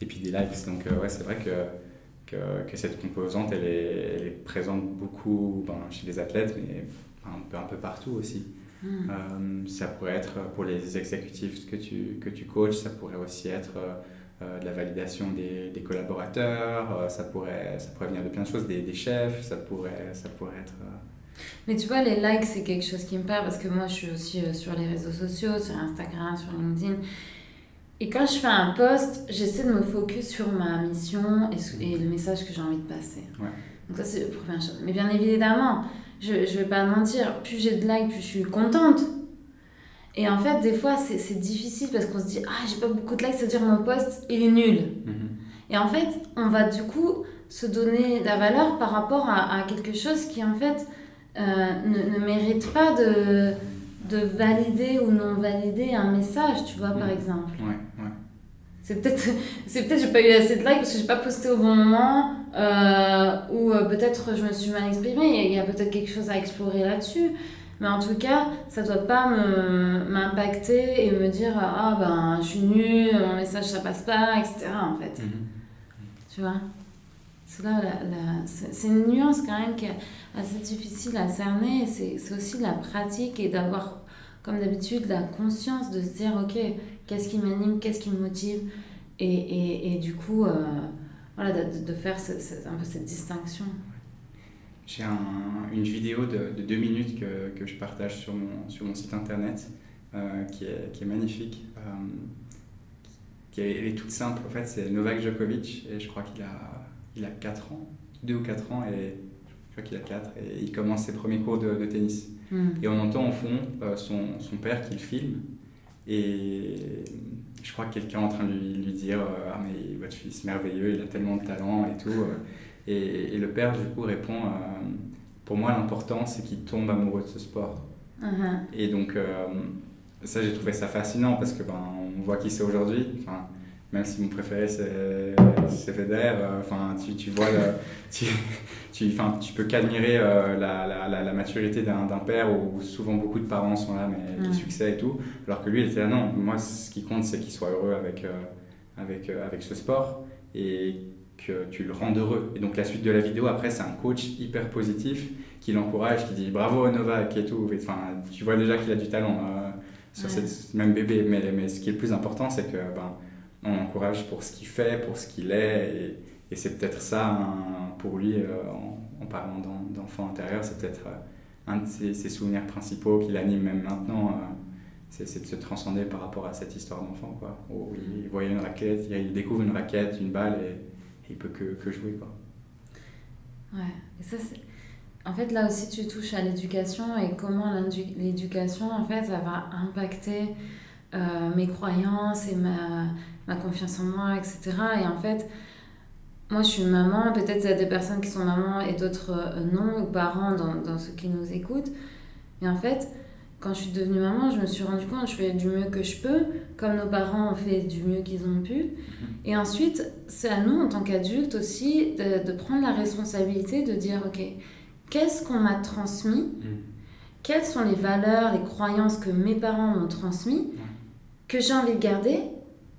[SPEAKER 1] et puis des likes donc ouais c'est vrai que, que, cette composante elle est, elle est présente beaucoup ben, chez les athlètes mais un peu, un peu partout aussi. Hmm. Euh, ça pourrait être pour les exécutifs que tu, que tu coaches, ça pourrait aussi être euh, de la validation des, des collaborateurs, euh, ça, pourrait, ça pourrait venir de plein de choses, des, des chefs, ça pourrait, ça pourrait être...
[SPEAKER 2] Mais tu vois, les likes, c'est quelque chose qui me parle parce que moi, je suis aussi sur les réseaux sociaux, sur Instagram, sur LinkedIn. Et quand je fais un post, j'essaie de me focus sur ma mission et, et le message que j'ai envie de passer. Ouais. Donc ça, c'est la première chose. Mais bien évidemment, je, je vais pas mentir, plus j'ai de likes, plus je suis contente. Et en fait, des fois, c'est difficile parce qu'on se dit, ah, j'ai pas beaucoup de likes, c'est-à-dire mon post, il est nul. Mhm. Et en fait, on va du coup se donner la valeur par rapport à, à quelque chose qui, en fait, euh, ne, ne, mérite pas de, de valider ou non valider un message, tu vois, par mhm. exemple. Ouais, ouais. C'est peut-être, c'est peut-être j'ai pas eu assez de likes parce que j'ai pas posté au bon moment, euh, ou euh, peut-être je me suis mal exprimée. Il y a peut-être quelque chose à explorer là-dessus. Mais en tout cas, ça doit pas me, m'impacter et me dire ah ben je suis nulle, mon message ça passe pas, etc. En fait, mhm. tu vois? C'est là la, c'est une nuance quand même qui est assez difficile à cerner. C'est, c'est aussi la pratique et d'avoir comme d'habitude la conscience de se dire ok qu'est-ce qui m'anime, qu'est-ce qui me motive, et, et, et du coup, euh, voilà, de, de faire ce, ce, un peu cette distinction.
[SPEAKER 1] J'ai un, une vidéo de, de, deux minutes que, que, je partage sur mon, sur mon site internet euh, qui, est, qui est magnifique. Euh, qui est, elle est toute simple. En fait, c'est Novak Djokovic et je crois qu'il a, il a 4 ans, 2 ou 4 ans, et je crois qu'il a 4 et il commence ses premiers cours de, de tennis. Mm. Et on entend au fond son, son père qui le filme et je crois que quelqu'un est en train de lui, lui dire euh, Ah, mais votre fils merveilleux, il a tellement de talent et tout. Euh. Et, et le père, du coup, répond euh, Pour moi, l'important, c'est qu'il tombe amoureux de ce sport. Uh-huh. Et donc, ça, j'ai trouvé ça fascinant parce que ben, on voit qui c'est aujourd'hui. Enfin, même si mon préféré c'est Federer, enfin, tu, tu vois, tu, tu, tu peux qu'admirer la, la, la, maturité d'un père où souvent beaucoup de parents sont là, mais le succès et tout. Alors que lui, il était là, non, moi, ce qui compte, c'est qu'il soit heureux avec, avec, avec ce sport. Et que tu le rends heureux. Et donc la suite de la vidéo, après, c'est un coach hyper positif qui l'encourage, qui dit bravo Novak et tout. Enfin, tu vois déjà qu'il a du talent euh, sur cette même bébé. Mais, mais ce qui est le plus important, c'est que ben, on l'encourage pour ce qu'il fait, pour ce qu'il est. Et, et c'est peut-être ça, pour lui, euh, en, parlant d'enfant intérieur, c'est peut-être euh, un de ses, souvenirs principaux qui l'anime même maintenant. c'est de se transcender par rapport à cette histoire d'enfant. Quoi, où il voyait une raquette, il découvre une raquette, une balle et il peut que, que jouer. Quoi.
[SPEAKER 2] Ouais, et. En fait, là aussi, tu touches à l'éducation et comment l'éducation, en fait, ça va impacter euh, mes croyances et ma, ma, confiance en moi, etc. Et en fait, moi, je suis maman, peut-être il y a des personnes qui sont mamans et d'autres euh, non, ou parents dans, dans ceux qui nous écoutent. Et en fait, quand je suis devenue maman, je me suis rendu compte, je fais du mieux que je peux, comme nos parents ont fait du mieux qu'ils ont pu. Mhm. Et ensuite, c'est à nous, en tant qu'adultes aussi, de, de, prendre la responsabilité de dire, OK, qu'est-ce qu'on m'a transmis? Mhm. Quelles sont les valeurs, les croyances que mes parents m'ont transmis, que j'ai envie de garder,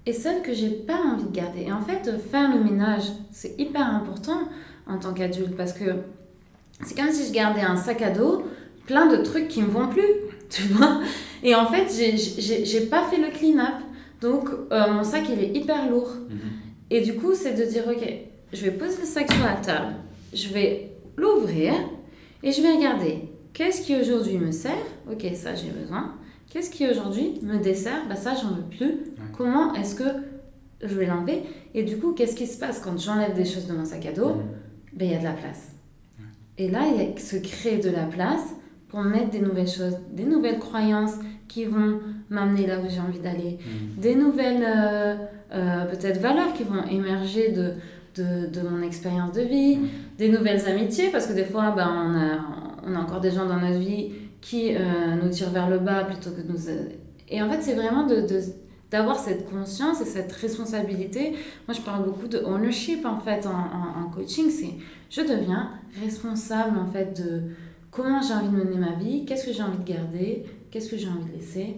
[SPEAKER 2] et celles que j'ai pas envie de garder. Et en fait, faire le ménage, c'est hyper important en tant qu'adulte, parce que c'est comme si je gardais un sac à dos plein de trucs qui me vont plus tu vois. Et en fait, j'ai pas fait le clean-up. Donc, euh, mon sac, il est hyper lourd. Mhm. Et du coup, c'est de dire, OK, je vais poser le sac sur la table, je vais l'ouvrir et je vais regarder qu'est-ce qui aujourd'hui me sert? OK, ça, j'ai besoin. Qu'est-ce qui aujourd'hui me dessert? Bah, ça, j'en veux plus. Comment est-ce que je vais l'enlever? Et du coup, qu'est-ce qui se passe? Quand j'enlève des choses de mon sac à dos. Ben, il y a de la place. Et là, il se crée de la place pour mettre des nouvelles choses, des nouvelles croyances qui vont m'amener là où j'ai envie d'aller, mm. des nouvelles euh, euh, peut-être valeurs qui vont émerger de, de, de mon expérience de vie, mm. des nouvelles amitiés, parce que des fois, ben, on, a, on a encore des gens dans notre vie qui euh, nous tirent vers le bas plutôt que nous... Et en fait, c'est vraiment de, de d'avoir cette conscience et cette responsabilité. Moi, je parle beaucoup de ownership en fait en, en, en coaching. C'est je deviens responsable en fait de, comment j'ai envie de mener ma vie, qu'est-ce que j'ai envie de garder, qu'est-ce que j'ai envie de laisser,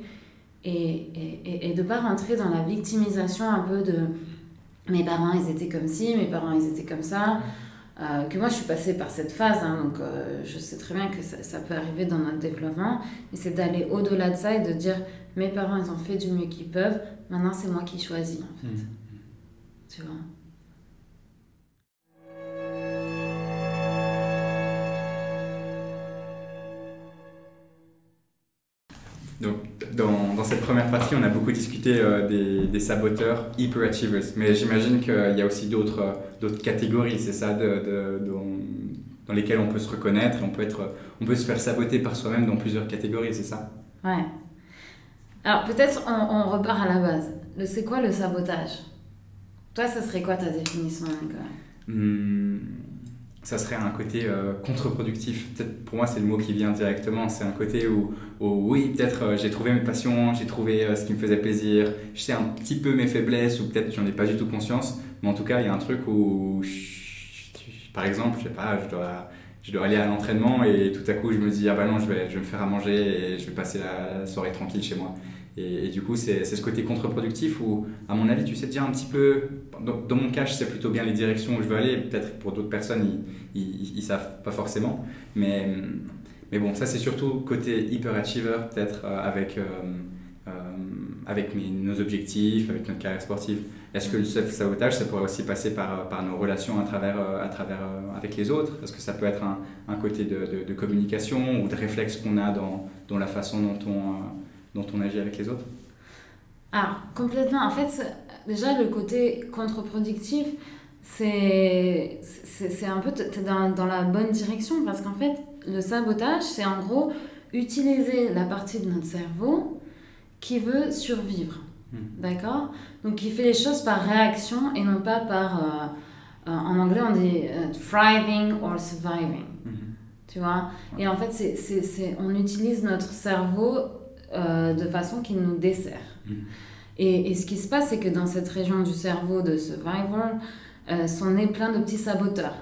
[SPEAKER 2] et, et, et, de ne pas rentrer dans la victimisation un peu de mes parents ils étaient comme ci, mes parents ils étaient comme ça. Euh, que moi je suis passée par cette phase, hein, donc euh, je sais très bien que ça, ça, peut arriver dans notre développement, mais c'est d'aller au-delà de ça et de dire mes parents ils ont fait du mieux qu'ils peuvent, maintenant c'est moi qui choisis en fait. Mmh. Tu vois
[SPEAKER 1] Donc, dans, dans, cette première partie, on a beaucoup discuté euh, des, des, saboteurs hyperachievers, mais j'imagine qu'il y a aussi d'autres d'autres catégories, c'est ça, de, de, dans lesquelles on peut se reconnaître, on peut, être, on peut se faire saboter par soi-même dans plusieurs catégories, c'est ça?
[SPEAKER 2] Ouais. Alors peut-être on, on, repart à la base. C'est quoi le sabotage? Toi, ça serait quoi ta définition, Nicolas?
[SPEAKER 1] Hmm ça serait un côté euh, contre-productif. Peut-être pour moi, c'est le mot qui vient directement. C'est un côté où, oui, peut-être euh, j'ai trouvé mes passions, j'ai trouvé euh, ce qui me faisait plaisir, je sais un petit peu mes faiblesses ou peut-être j'en ai pas du tout conscience. Mais en tout cas, il y a un truc où, par exemple, je sais pas, je dois, je dois aller à l'entraînement et tout à coup, je me dis, ah bah non, je vais, je vais me faire à manger et je vais passer la soirée tranquille chez moi. Et, du coup, c'est ce côté contre-productif où, à mon avis, tu sais déjà un petit peu. Dans, mon cas, je sais plutôt bien les directions où je veux aller. Peut-être pour d'autres personnes, ils ne savent pas forcément. Mais, mais bon, ça, c'est surtout côté hyper-achiever, peut-être euh, avec, euh, euh, avec nos objectifs, avec notre carrière sportive. Est-ce que le self-sabotage, ça pourrait aussi passer par, par nos relations à travers, à travers, avec les autres? Est-ce que ça peut être un, un côté de, de, de, communication ou de réflexe qu'on a dans, dans la façon dont on dont on agit avec les autres
[SPEAKER 2] Ah, complètement. En fait, déjà, le côté contre-productif, c'est un peu dans, dans la bonne direction parce qu'en fait, le sabotage, c'est en gros utiliser la partie de notre cerveau qui veut survivre. Hmm. D'accord? Donc, qui fait les choses par réaction et non pas par. Euh, euh, en anglais, on dit euh, thriving or surviving. Hmm. Tu vois? Et en fait, c'est on utilise notre cerveau euh, de façon qui nous dessert. Mm. Et, et ce qui se passe, c'est que dans cette région du cerveau de survival, euh, sont nés plein de petits saboteurs.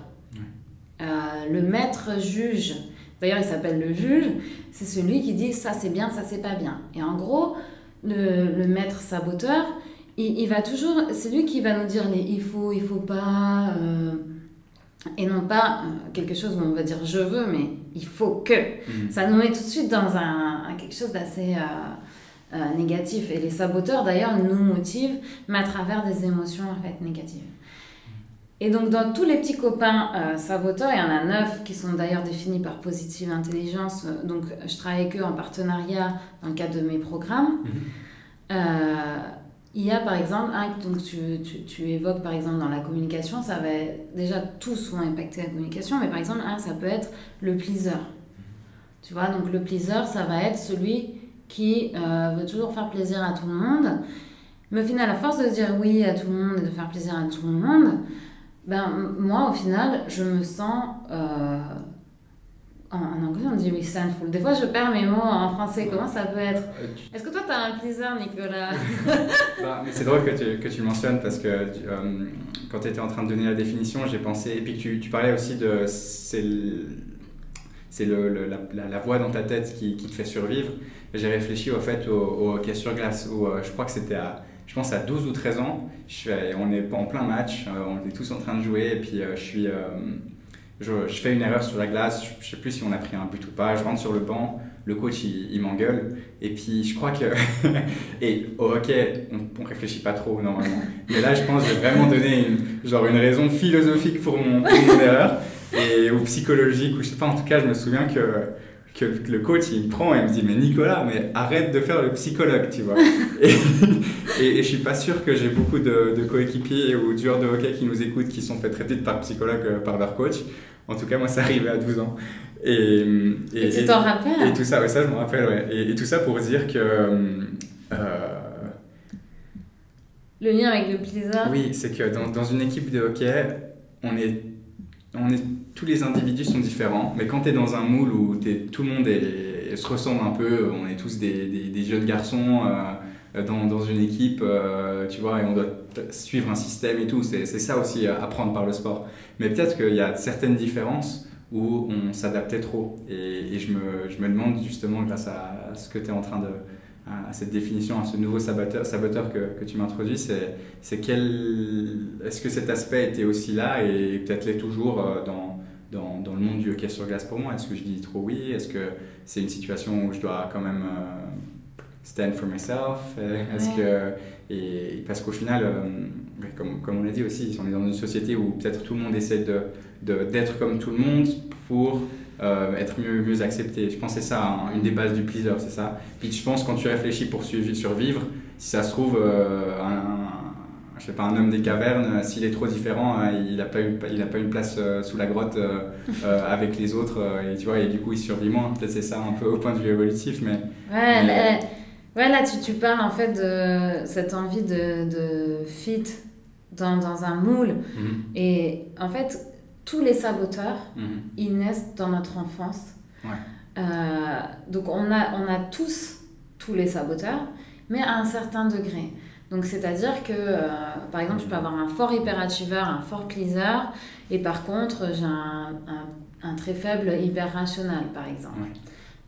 [SPEAKER 2] Euh, le maître juge, d'ailleurs il s'appelle le juge, c'est celui qui dit ça c'est bien, ça c'est pas bien. Et en gros, le, le maître saboteur, il, il, va toujours, c'est lui qui va nous dire les il faut, il faut pas, euh, et non pas euh, quelque chose où on va dire je veux, mais il faut que. Mm. Ça nous met tout de suite dans un, un quelque chose d'assez euh, euh, négatif. Et les saboteurs d'ailleurs nous motivent, mais à travers des émotions en fait négatives. Et donc, dans tous les petits copains saboteurs, il y en a neuf qui sont d'ailleurs définis par Positive Intelligence. Donc, je travaille avec eux en partenariat dans le cadre de mes programmes. Mm -hmm. euh, il y a par exemple un, donc tu, tu, tu, évoques par exemple dans la communication, ça va déjà tous vont impacter la communication, mais par exemple, un, ça peut être le pleaser. Tu vois, donc le pleaser, ça va être celui qui euh, veut toujours faire plaisir à tout le monde. Mais au final, à force de dire oui à tout le monde et de faire plaisir à tout le monde, ben, moi, au final, je me sens. Euh, en, en, anglais, on dit resentful. Des fois, je perds mes mots en français. Comment ça peut être Est-ce que toi, tu as un pleaser, Nicolas
[SPEAKER 1] bah, C'est drôle que tu, que tu mentionnes parce que euh, quand tu étais en train de donner la définition, j'ai pensé. Et puis tu, tu parlais aussi de. C'est c'est le, le, la, la, la, voix dans ta tête qui, qui te fait survivre. J'ai réfléchi au fait au, au hockey sur glace où euh, je crois que c'était à je pense à 12 ou 13 ans, je fais, on est en plein match, euh, on est tous en train de jouer, et puis euh, je, suis, euh, je, fais une erreur sur la glace, je, je sais plus si on a pris un but ou pas, je rentre sur le banc, le coach il, m'engueule, et puis je crois que. et au hockey, on, on réfléchit pas trop normalement, mais là je pense que j'ai vraiment donné une, genre une raison philosophique pour mon, pour mon erreur, et, ou psychologique, ou je sais pas, en tout cas je me souviens que que le coach il me prend et me dit mais Nicolas mais arrête de faire le psychologue tu vois. Et, et, et, je suis pas sûr que j'ai beaucoup de, de coéquipiers ou de joueurs de hockey qui nous écoutent qui sont fait traiter par psychologue par leur coach. En tout cas moi ça arrivait à 12 ans. Et,
[SPEAKER 2] et, et tu t'en rappelles
[SPEAKER 1] et tout ça ouais ça je me rappelle ouais. Et, tout ça pour dire que euh,
[SPEAKER 2] le lien avec le plaisir
[SPEAKER 1] oui c'est que dans, dans une équipe de hockey on est on est, tous les individus sont différents, mais quand tu es dans un moule où es, tout le monde se ressemble un peu, on est tous des, des, jeunes garçons euh, dans, dans, une équipe, euh, tu vois, et on doit suivre un système et tout, c'est ça aussi à apprendre par le sport. Mais peut-être qu'il y a certaines différences où on s'adaptait trop, et, et je, me, je, me, demande justement, grâce à ce que tu es en train de, à cette définition, à ce nouveau saboteur, saboteur que, que tu m'introduis, c'est quel... Est-ce que cet aspect était aussi là et peut-être l'est toujours euh, dans, dans, dans, le monde du hockey sur glace pour moi? Est-ce que je dis trop oui? Est-ce que c'est une situation où je dois quand même uh, stand for myself? Est-ce ouais. que... Et parce qu'au final, euh, comme, comme on l'a dit aussi, on est dans une société où peut-être tout le monde essaie d'être de, de, comme tout le monde pour euh, être mieux, mieux accepté. Je pense que c'est ça, hein, une des bases du pleaser, c'est ça. Puis je pense quand tu réfléchis pour survivre, si ça se trouve, euh, un, je sais pas, un homme des cavernes, s'il est trop différent, hein, il n'a pas, une, il a pas une place euh, sous la grotte euh, euh, avec les autres, et tu vois, et du coup il survit moins. Peut-être c'est ça un peu au point de vue évolutif, mais.
[SPEAKER 2] Ouais, mais... Ouais là tu, tu parles en fait de cette envie de, de fit dans, dans un moule. -hmm. Et en fait, tous les saboteurs, mmh. ils naissent dans notre enfance.
[SPEAKER 1] Ouais.
[SPEAKER 2] Euh, donc on a, on a tous, tous les saboteurs, mais à un certain degré. Donc c'est-à-dire que, euh, par exemple, je peux avoir un fort hyperachiever, un fort pleaser, et par contre, j'ai un, un, un, très faible hyper rationnel, par exemple.
[SPEAKER 1] Ouais.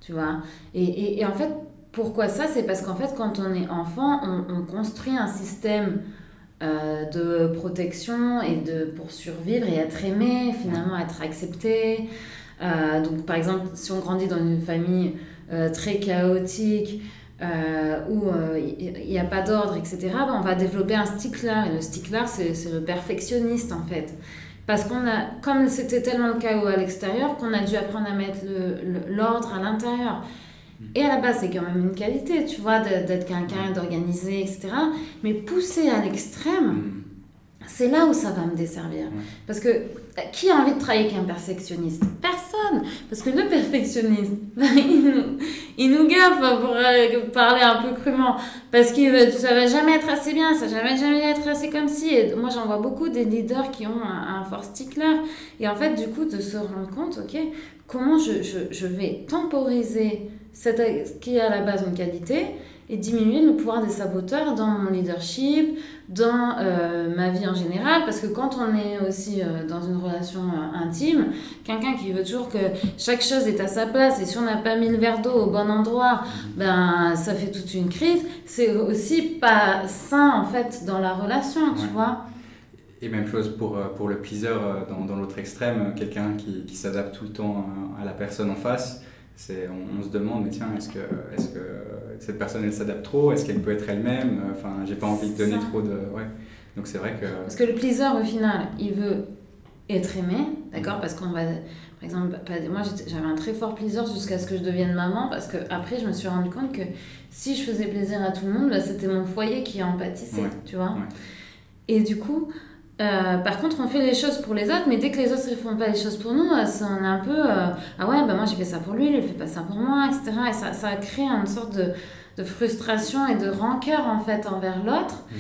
[SPEAKER 2] Tu vois? Et, et, et, en fait, pourquoi ça? C'est parce qu'en fait, quand on est enfant, on, on construit un système euh, de protection et de pour survivre et être aimé, finalement être accepté. Euh, donc par exemple, si on grandit dans une famille euh, très chaotique, où il n'y a pas d'ordre, etc., ben, on va développer un stickler. Et le stickler, c'est le perfectionniste en fait. Parce qu'on a, comme c'était tellement le chaos à l'extérieur, qu'on a dû apprendre à mettre l'ordre à l'intérieur. Et à la base, c'est quand même une qualité, tu vois, d'être quelqu'un d'organisé, etc. Mais pousser à l'extrême, c'est là où ça va me desservir. Parce que qui a envie de travailler avec un perfectionniste? Personne Parce que le perfectionniste, il nous, il nous gaffe pour euh, parler un peu crûment. Parce que ça va jamais être assez bien, ça va jamais être assez comme si. Et moi, j'en vois beaucoup des leaders qui ont un, un fort stickler. Et en fait, du coup, de se rendre compte, ok, comment je, je, je vais temporiser cette, qui est à la base une qualité et diminuer le pouvoir des saboteurs dans mon leadership, dans euh, ma vie en général, parce que quand on est aussi euh, dans une relation euh, intime, quelqu'un qui veut toujours que chaque chose est à sa place, et si on n'a pas mis le verre d'eau au bon endroit, ben ça fait toute une crise, c'est aussi pas sain en fait dans la relation, tu vois.
[SPEAKER 1] Et même chose pour, pour le pleaser dans, dans l'autre extrême, quelqu'un qui, qui s'adapte tout le temps à la personne en face on, on, se demande, mais tiens, est-ce que, est que cette personne, elle s'adapte trop? Est-ce qu'elle peut être elle-même? Enfin, j'ai pas envie de donner trop de... Ouais. Donc c'est vrai que...
[SPEAKER 2] Parce que le pleaser, au final, il veut être aimé, d'accord? Mm. Parce qu'on va... Par exemple, moi j'avais un très fort plaisir jusqu'à ce que je devienne maman, parce que après je me suis rendu compte que si je faisais plaisir à tout le monde, bah, c'était mon foyer qui en pâtissait, tu vois? Et du coup, euh, par contre, on fait les choses pour les autres, mais dès que les autres ne font pas les choses pour nous, euh, ça, on est un peu euh, Ah ouais, bah moi j'ai fait ça pour lui, il fait pas ça pour moi, etc. Et ça, ça crée une sorte de, de, frustration et de rancœur en fait envers l'autre. Mhm.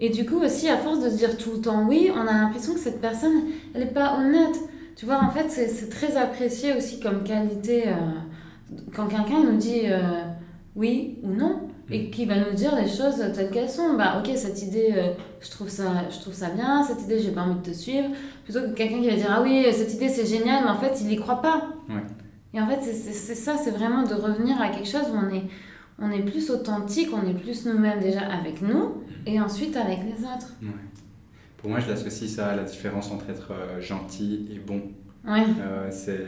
[SPEAKER 2] Et du coup, aussi, à force de se dire tout le temps oui, on a l'impression que cette personne, elle n'est pas honnête. Tu vois, en fait, c'est très apprécié aussi comme qualité quand quelqu'un nous dit oui ou non et qui va nous dire les choses telles qu'elles sont. Bah, ok, cette idée, euh, je, trouve ça, je trouve ça bien, cette idée, j'ai pas envie de te suivre. Plutôt que quelqu'un qui va dire, ah oui, cette idée, c'est génial, mais en fait, il y croit pas. Et en fait, c'est ça, c'est vraiment de revenir à quelque chose où on est, on est plus authentique, on est plus nous-mêmes déjà avec nous, et ensuite avec les autres.
[SPEAKER 1] Pour moi, je l'associe ça à la différence entre être euh, gentil et bon.
[SPEAKER 2] Ouais.
[SPEAKER 1] Euh, c'est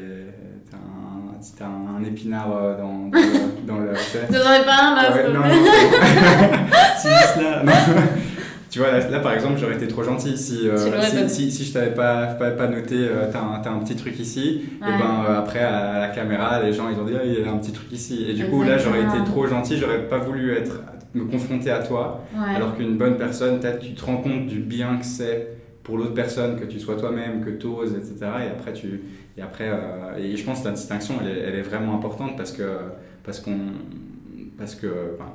[SPEAKER 1] un, un, un, épinard euh, dans, dans, dans le.
[SPEAKER 2] T'en avais pas un là
[SPEAKER 1] ouais, Non, non. si, là, non. Tu vois, là, là, par exemple, j'aurais été trop gentil si, euh, si, si, si, je t'avais pas, pas, pas noté, euh, t'as un, as un petit truc ici, ouais. et ben euh, après à, la caméra, les gens ils ont dit, ah, il y a un petit truc ici. Et du coup, là, j'aurais été trop gentil, j'aurais pas voulu être, me confronter à toi, ouais. alors qu'une bonne personne, peut-être tu te rends compte du bien que c'est pour l'autre personne, que tu sois toi-même, que tu oses, etc. Et après, tu, et, après euh, et je pense que la distinction, elle est, vraiment importante parce que, parce qu'on, parce que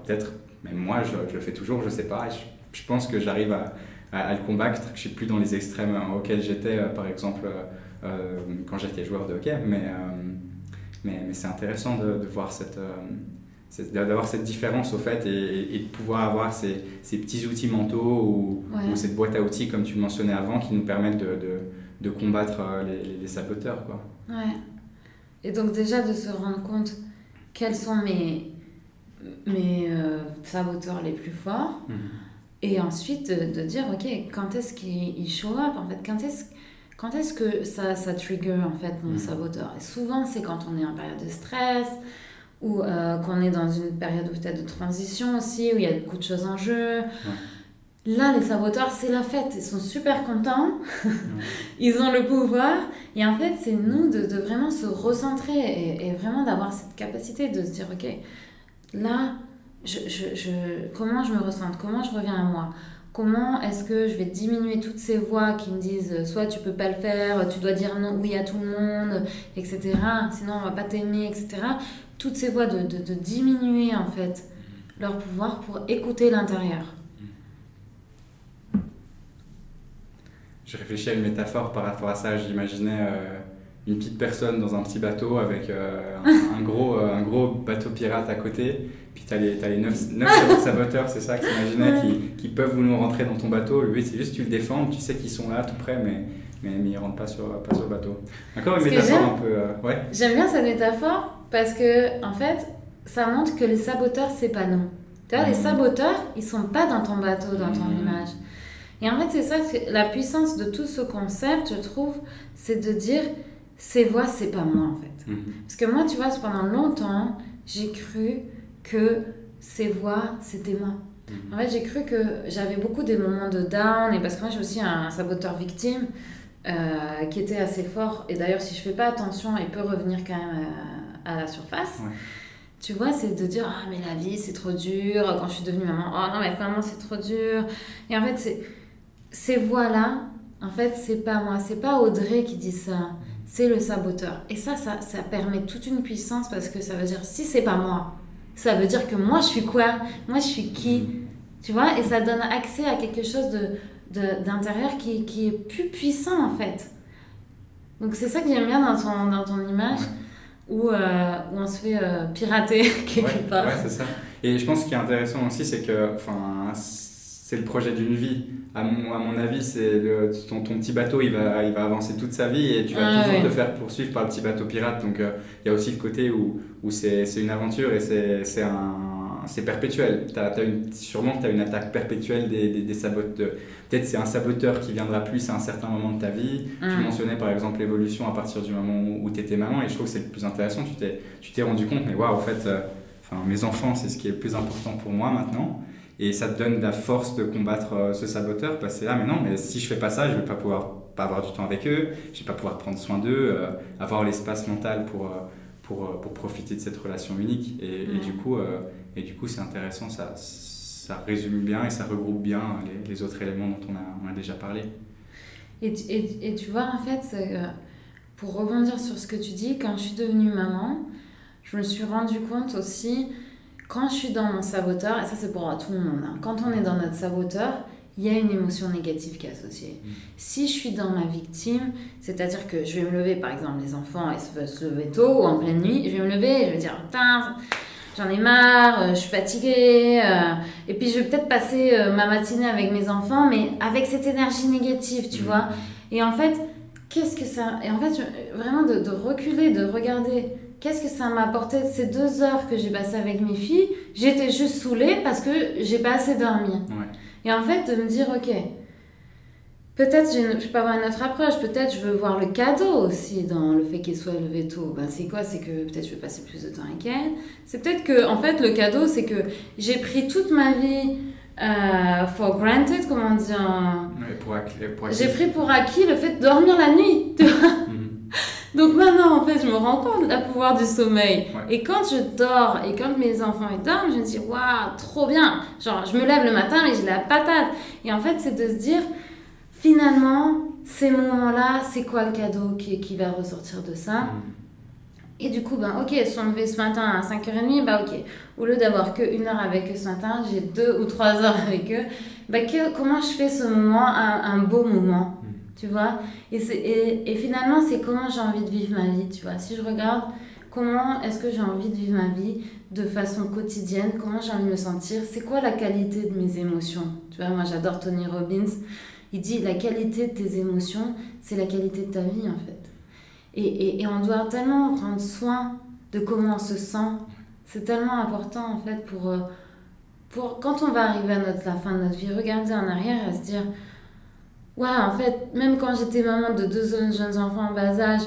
[SPEAKER 1] peut-être, même moi, je, le fais toujours, je sais pas, je, pense que j'arrive à, à, le combattre, que je suis plus dans les extrêmes auxquels j'étais, euh, par exemple, euh, quand j'étais joueur de hockey, mais, mais, mais c'est intéressant de, voir cette d'avoir cette différence au fait et, et, de pouvoir avoir ces, ces petits outils mentaux ou, ouais. ou, cette boîte à outils comme tu le mentionnais avant qui nous permettent de, de, de combattre euh, les, les, saboteurs quoi.
[SPEAKER 2] Ouais. Et donc déjà de se rendre compte quels sont mes, mes euh, saboteurs les plus forts mmh. et ensuite de, de, dire ok quand est-ce qu'il show up en fait? Quand est-ce quand est-ce que ça, ça trigger en fait mon mmh. saboteur? Et souvent c'est quand on est en période de stress ou euh, qu'on est dans une période peut-être de transition aussi, où il y a beaucoup de choses en jeu. Ouais. Là, les saboteurs, c'est la fête. Ils sont super contents. Ouais. Ils ont le pouvoir. Et en fait, c'est nous de, de, vraiment se recentrer et, et vraiment d'avoir cette capacité de se dire, OK, là, je, je, je, comment je me ressens Comment je reviens à moi? Comment est-ce que je vais diminuer toutes ces voix qui me disent soit tu peux pas le faire, tu dois dire non, oui à tout le monde, etc. Sinon on va pas t'aimer, etc toutes ces voix, de, de, de, diminuer en fait leur pouvoir pour écouter l'intérieur.
[SPEAKER 1] Je réfléchis à une métaphore par rapport à ça. J'imaginais euh, une petite personne dans un petit bateau avec euh, un, un, gros, euh, un gros bateau pirate à côté. Puis tu as les, as les 9, 9 saboteurs, c'est ça que j'imaginais, qui, qui peuvent vouloir rentrer dans ton bateau. Le but, c'est juste que tu le défends, tu sais qu'ils sont là tout près, mais mais, mais ils ne rentrent pas sur, pas sur le bateau. Encore une métaphore un peu. Euh, ouais.
[SPEAKER 2] J'aime bien cette métaphore parce que, en fait, ça montre que les saboteurs, c'est pas nous. Tu vois, mmh. les saboteurs, ils sont pas dans ton bateau, dans ton mmh. image. Et en fait, c'est ça, la puissance de tout ce concept, je trouve, c'est de dire ces voix, c'est pas moi, en fait. Mmh. Parce que moi, tu vois, pendant longtemps, j'ai cru que ces voix, c'était moi. En fait, j'ai cru que j'avais beaucoup des moments de down, et parce que moi, j'ai aussi un saboteur victime euh, qui était assez fort. Et d'ailleurs, si je fais pas attention, il peut revenir quand même à, à la surface. Ouais. Tu vois, c'est de dire Ah, mais la vie, c'est trop dur. Quand je suis devenue maman, Oh non, mais maman, c'est trop dur. Et en fait, c'est, ces voix-là, en fait, c'est pas moi, c'est pas Audrey qui dit ça, c'est le saboteur. Et ça, ça, ça permet toute une puissance parce que ça veut dire si c'est pas moi, ça veut dire que moi, je suis quoi? Moi, je suis qui? Tu vois? Et ça donne accès à quelque chose de d'intérieur qui, qui, est plus puissant en fait. Donc c'est ça que j'aime bien dans ton, dans ton image, ouais. où, euh, où on se fait euh, pirater quelque
[SPEAKER 1] ouais,
[SPEAKER 2] part.
[SPEAKER 1] Ouais, c'est ça. Et je pense ce qui est intéressant aussi, c'est que c'est le projet d'une vie. À mon, à mon avis, c'est ton, ton, petit bateau, il va, il va avancer toute sa vie et tu vas toujours te faire poursuivre par le petit bateau pirate. Donc euh, il y a aussi le côté où, où c'est une aventure et c'est un c'est perpétuel. As, as une, sûrement que tu as une attaque perpétuelle des, des, saboteurs. Peut-être c'est un saboteur qui viendra plus à un certain moment de ta vie. Tu mm. mentionnais par exemple l'évolution à partir du moment où tu étais maman et je trouve que c'est le plus intéressant. Tu t'es rendu compte, mais waouh, en fait, euh, enfin, mes enfants, c'est ce qui est le plus important pour moi maintenant. Et ça te donne la force de combattre euh, ce saboteur parce que là, mais non, mais si je fais pas ça, je vais pas pouvoir pas avoir du temps avec eux, je vais pas pouvoir prendre soin d'eux, euh, avoir l'espace mental pour, pour, pour, profiter de cette relation unique. Et, et du coup, et du coup, c'est intéressant, ça, ça résume bien et ça regroupe bien les, les autres éléments dont on a, on a déjà parlé.
[SPEAKER 2] Et, et, et, tu vois, en fait, euh, pour rebondir sur ce que tu dis, quand je suis devenue maman, je me suis rendu compte aussi, quand je suis dans mon saboteur, et ça c'est pour tout le monde, hein, quand on est dans notre saboteur, il y a une émotion négative qui est associée. Mm. Si je suis dans ma victime, c'est-à-dire que je vais me lever, par exemple, les enfants, ils se, se lever tôt ou en pleine nuit, je vais me lever et je vais dire, putain, j'en ai marre, euh, je suis fatiguée. Euh, et puis je vais peut-être passer euh, ma matinée avec mes enfants, mais avec cette énergie négative, tu mmh. vois. Et en fait, qu'est-ce que ça. Et en fait, vraiment de, de, reculer, de regarder. Qu'est-ce que ça m'a apporté ces deux heures que j'ai passées avec mes filles? J'étais juste saoulée parce que j'ai pas assez dormi. Et en fait, de me dire, ok, Peut-être je peux avoir une autre approche, peut-être je veux voir le cadeau aussi dans le fait qu'elle soit élevée tôt. Ben, c'est quoi? C'est que peut-être je vais passer plus de temps avec elle. C'est peut-être que, en fait, le cadeau, c'est que j'ai pris toute ma vie euh, for granted, comment dire
[SPEAKER 1] acquis,
[SPEAKER 2] J'ai pris pour acquis le fait de dormir la nuit. Mhm. Donc maintenant, en fait, je me rends compte de la pouvoir du sommeil. Et quand je dors et quand mes enfants ils dorment, je me dis, waouh, trop bien. Genre, je me lève le matin et j'ai la patate. Et en fait, c'est de se dire finalement, ces moments-là, c'est quoi le cadeau qui, qui va ressortir de ça mm. Et du coup, ben, ok, ils sont levés ce matin à 5h30, bah ok. Au lieu d'avoir que une heure avec eux ce matin, j'ai deux ou trois heures avec eux. Bah, que, comment je fais ce moment un, un beau moment mm. Tu vois? Et, et, et, finalement, c'est comment j'ai envie de vivre ma vie, tu vois? Si je regarde comment est-ce que j'ai envie de vivre ma vie de façon quotidienne, comment j'ai envie de me sentir, c'est quoi la qualité de mes émotions? Tu vois, moi j'adore Tony Robbins. Il dit la qualité de tes émotions, c'est la qualité de ta vie en fait. Et, et, et, on doit tellement prendre soin de comment on se sent. C'est tellement important en fait pour, euh, pour quand on va arriver à notre, la fin de notre vie, regarder en arrière et se dire Ouais, en fait, même quand j'étais maman de deux jeunes enfants en bas âge,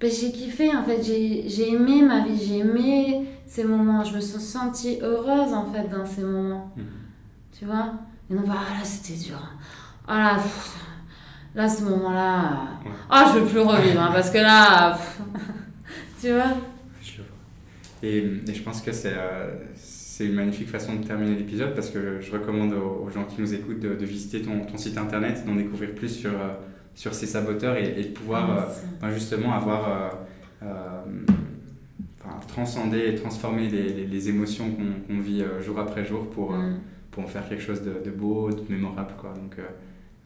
[SPEAKER 2] ben, j'ai kiffé en fait, j'ai aimé ma vie, j'ai aimé ces moments, je me suis sentie heureuse en fait dans ces moments. Mmh. Tu vois? Et non, bah là c'était dur. Ah là, là, ce moment-là, ah, je veux plus revivre, hein, parce que là, tu vois.
[SPEAKER 1] Je vois. Et, et, je pense que c'est euh, c'est une magnifique façon de terminer l'épisode parce que je recommande aux, gens qui nous écoutent de, visiter ton, ton, site internet, d'en découvrir plus sur, euh, sur ces saboteurs et, de pouvoir euh, ben, justement avoir. Enfin, transcender et transformer les, les, émotions qu'on vit jour après jour pour, mm. pour en faire quelque chose de, de beau, de mémorable. Quoi. Donc,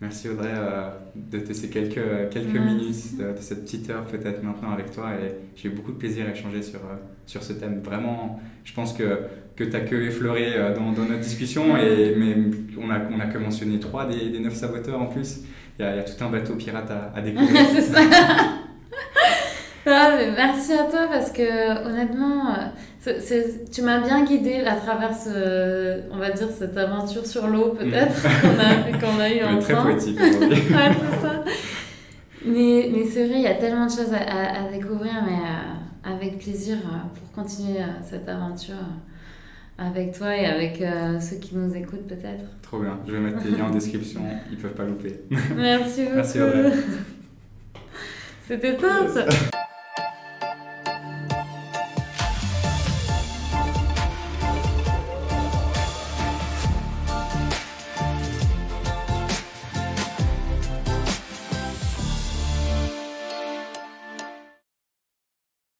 [SPEAKER 1] Merci Audrey euh, de ces quelques, quelques minutes, de, cette petite heure peut-être maintenant avec toi. Et j'ai eu beaucoup de plaisir à échanger sur, euh, sur ce thème. Vraiment, je pense que, que tu as que effleuré euh, dans, dans, notre discussion, et, mais on n'a on a que mentionné trois des, des neuf saboteurs en plus. Il y, a, il y a tout un bateau pirate à, à découvrir.
[SPEAKER 2] C'est ça ah, merci à toi parce que honnêtement, tu m'as bien guidée à travers ce, on va dire cette aventure sur l'eau peut-être mm. qu'on a, qu'on a eu ensemble.
[SPEAKER 1] Très poétique ouais,
[SPEAKER 2] c'est ça. Mais, mais c'est vrai, il y a tellement de choses à, à, découvrir, mais euh, avec plaisir euh, pour continuer euh, cette aventure avec toi et avec ceux qui nous écoutent peut-être.
[SPEAKER 1] Trop bien, je vais mettre les liens en description, ils peuvent pas louper.
[SPEAKER 2] Merci beaucoup.
[SPEAKER 1] Merci.
[SPEAKER 2] C'était top.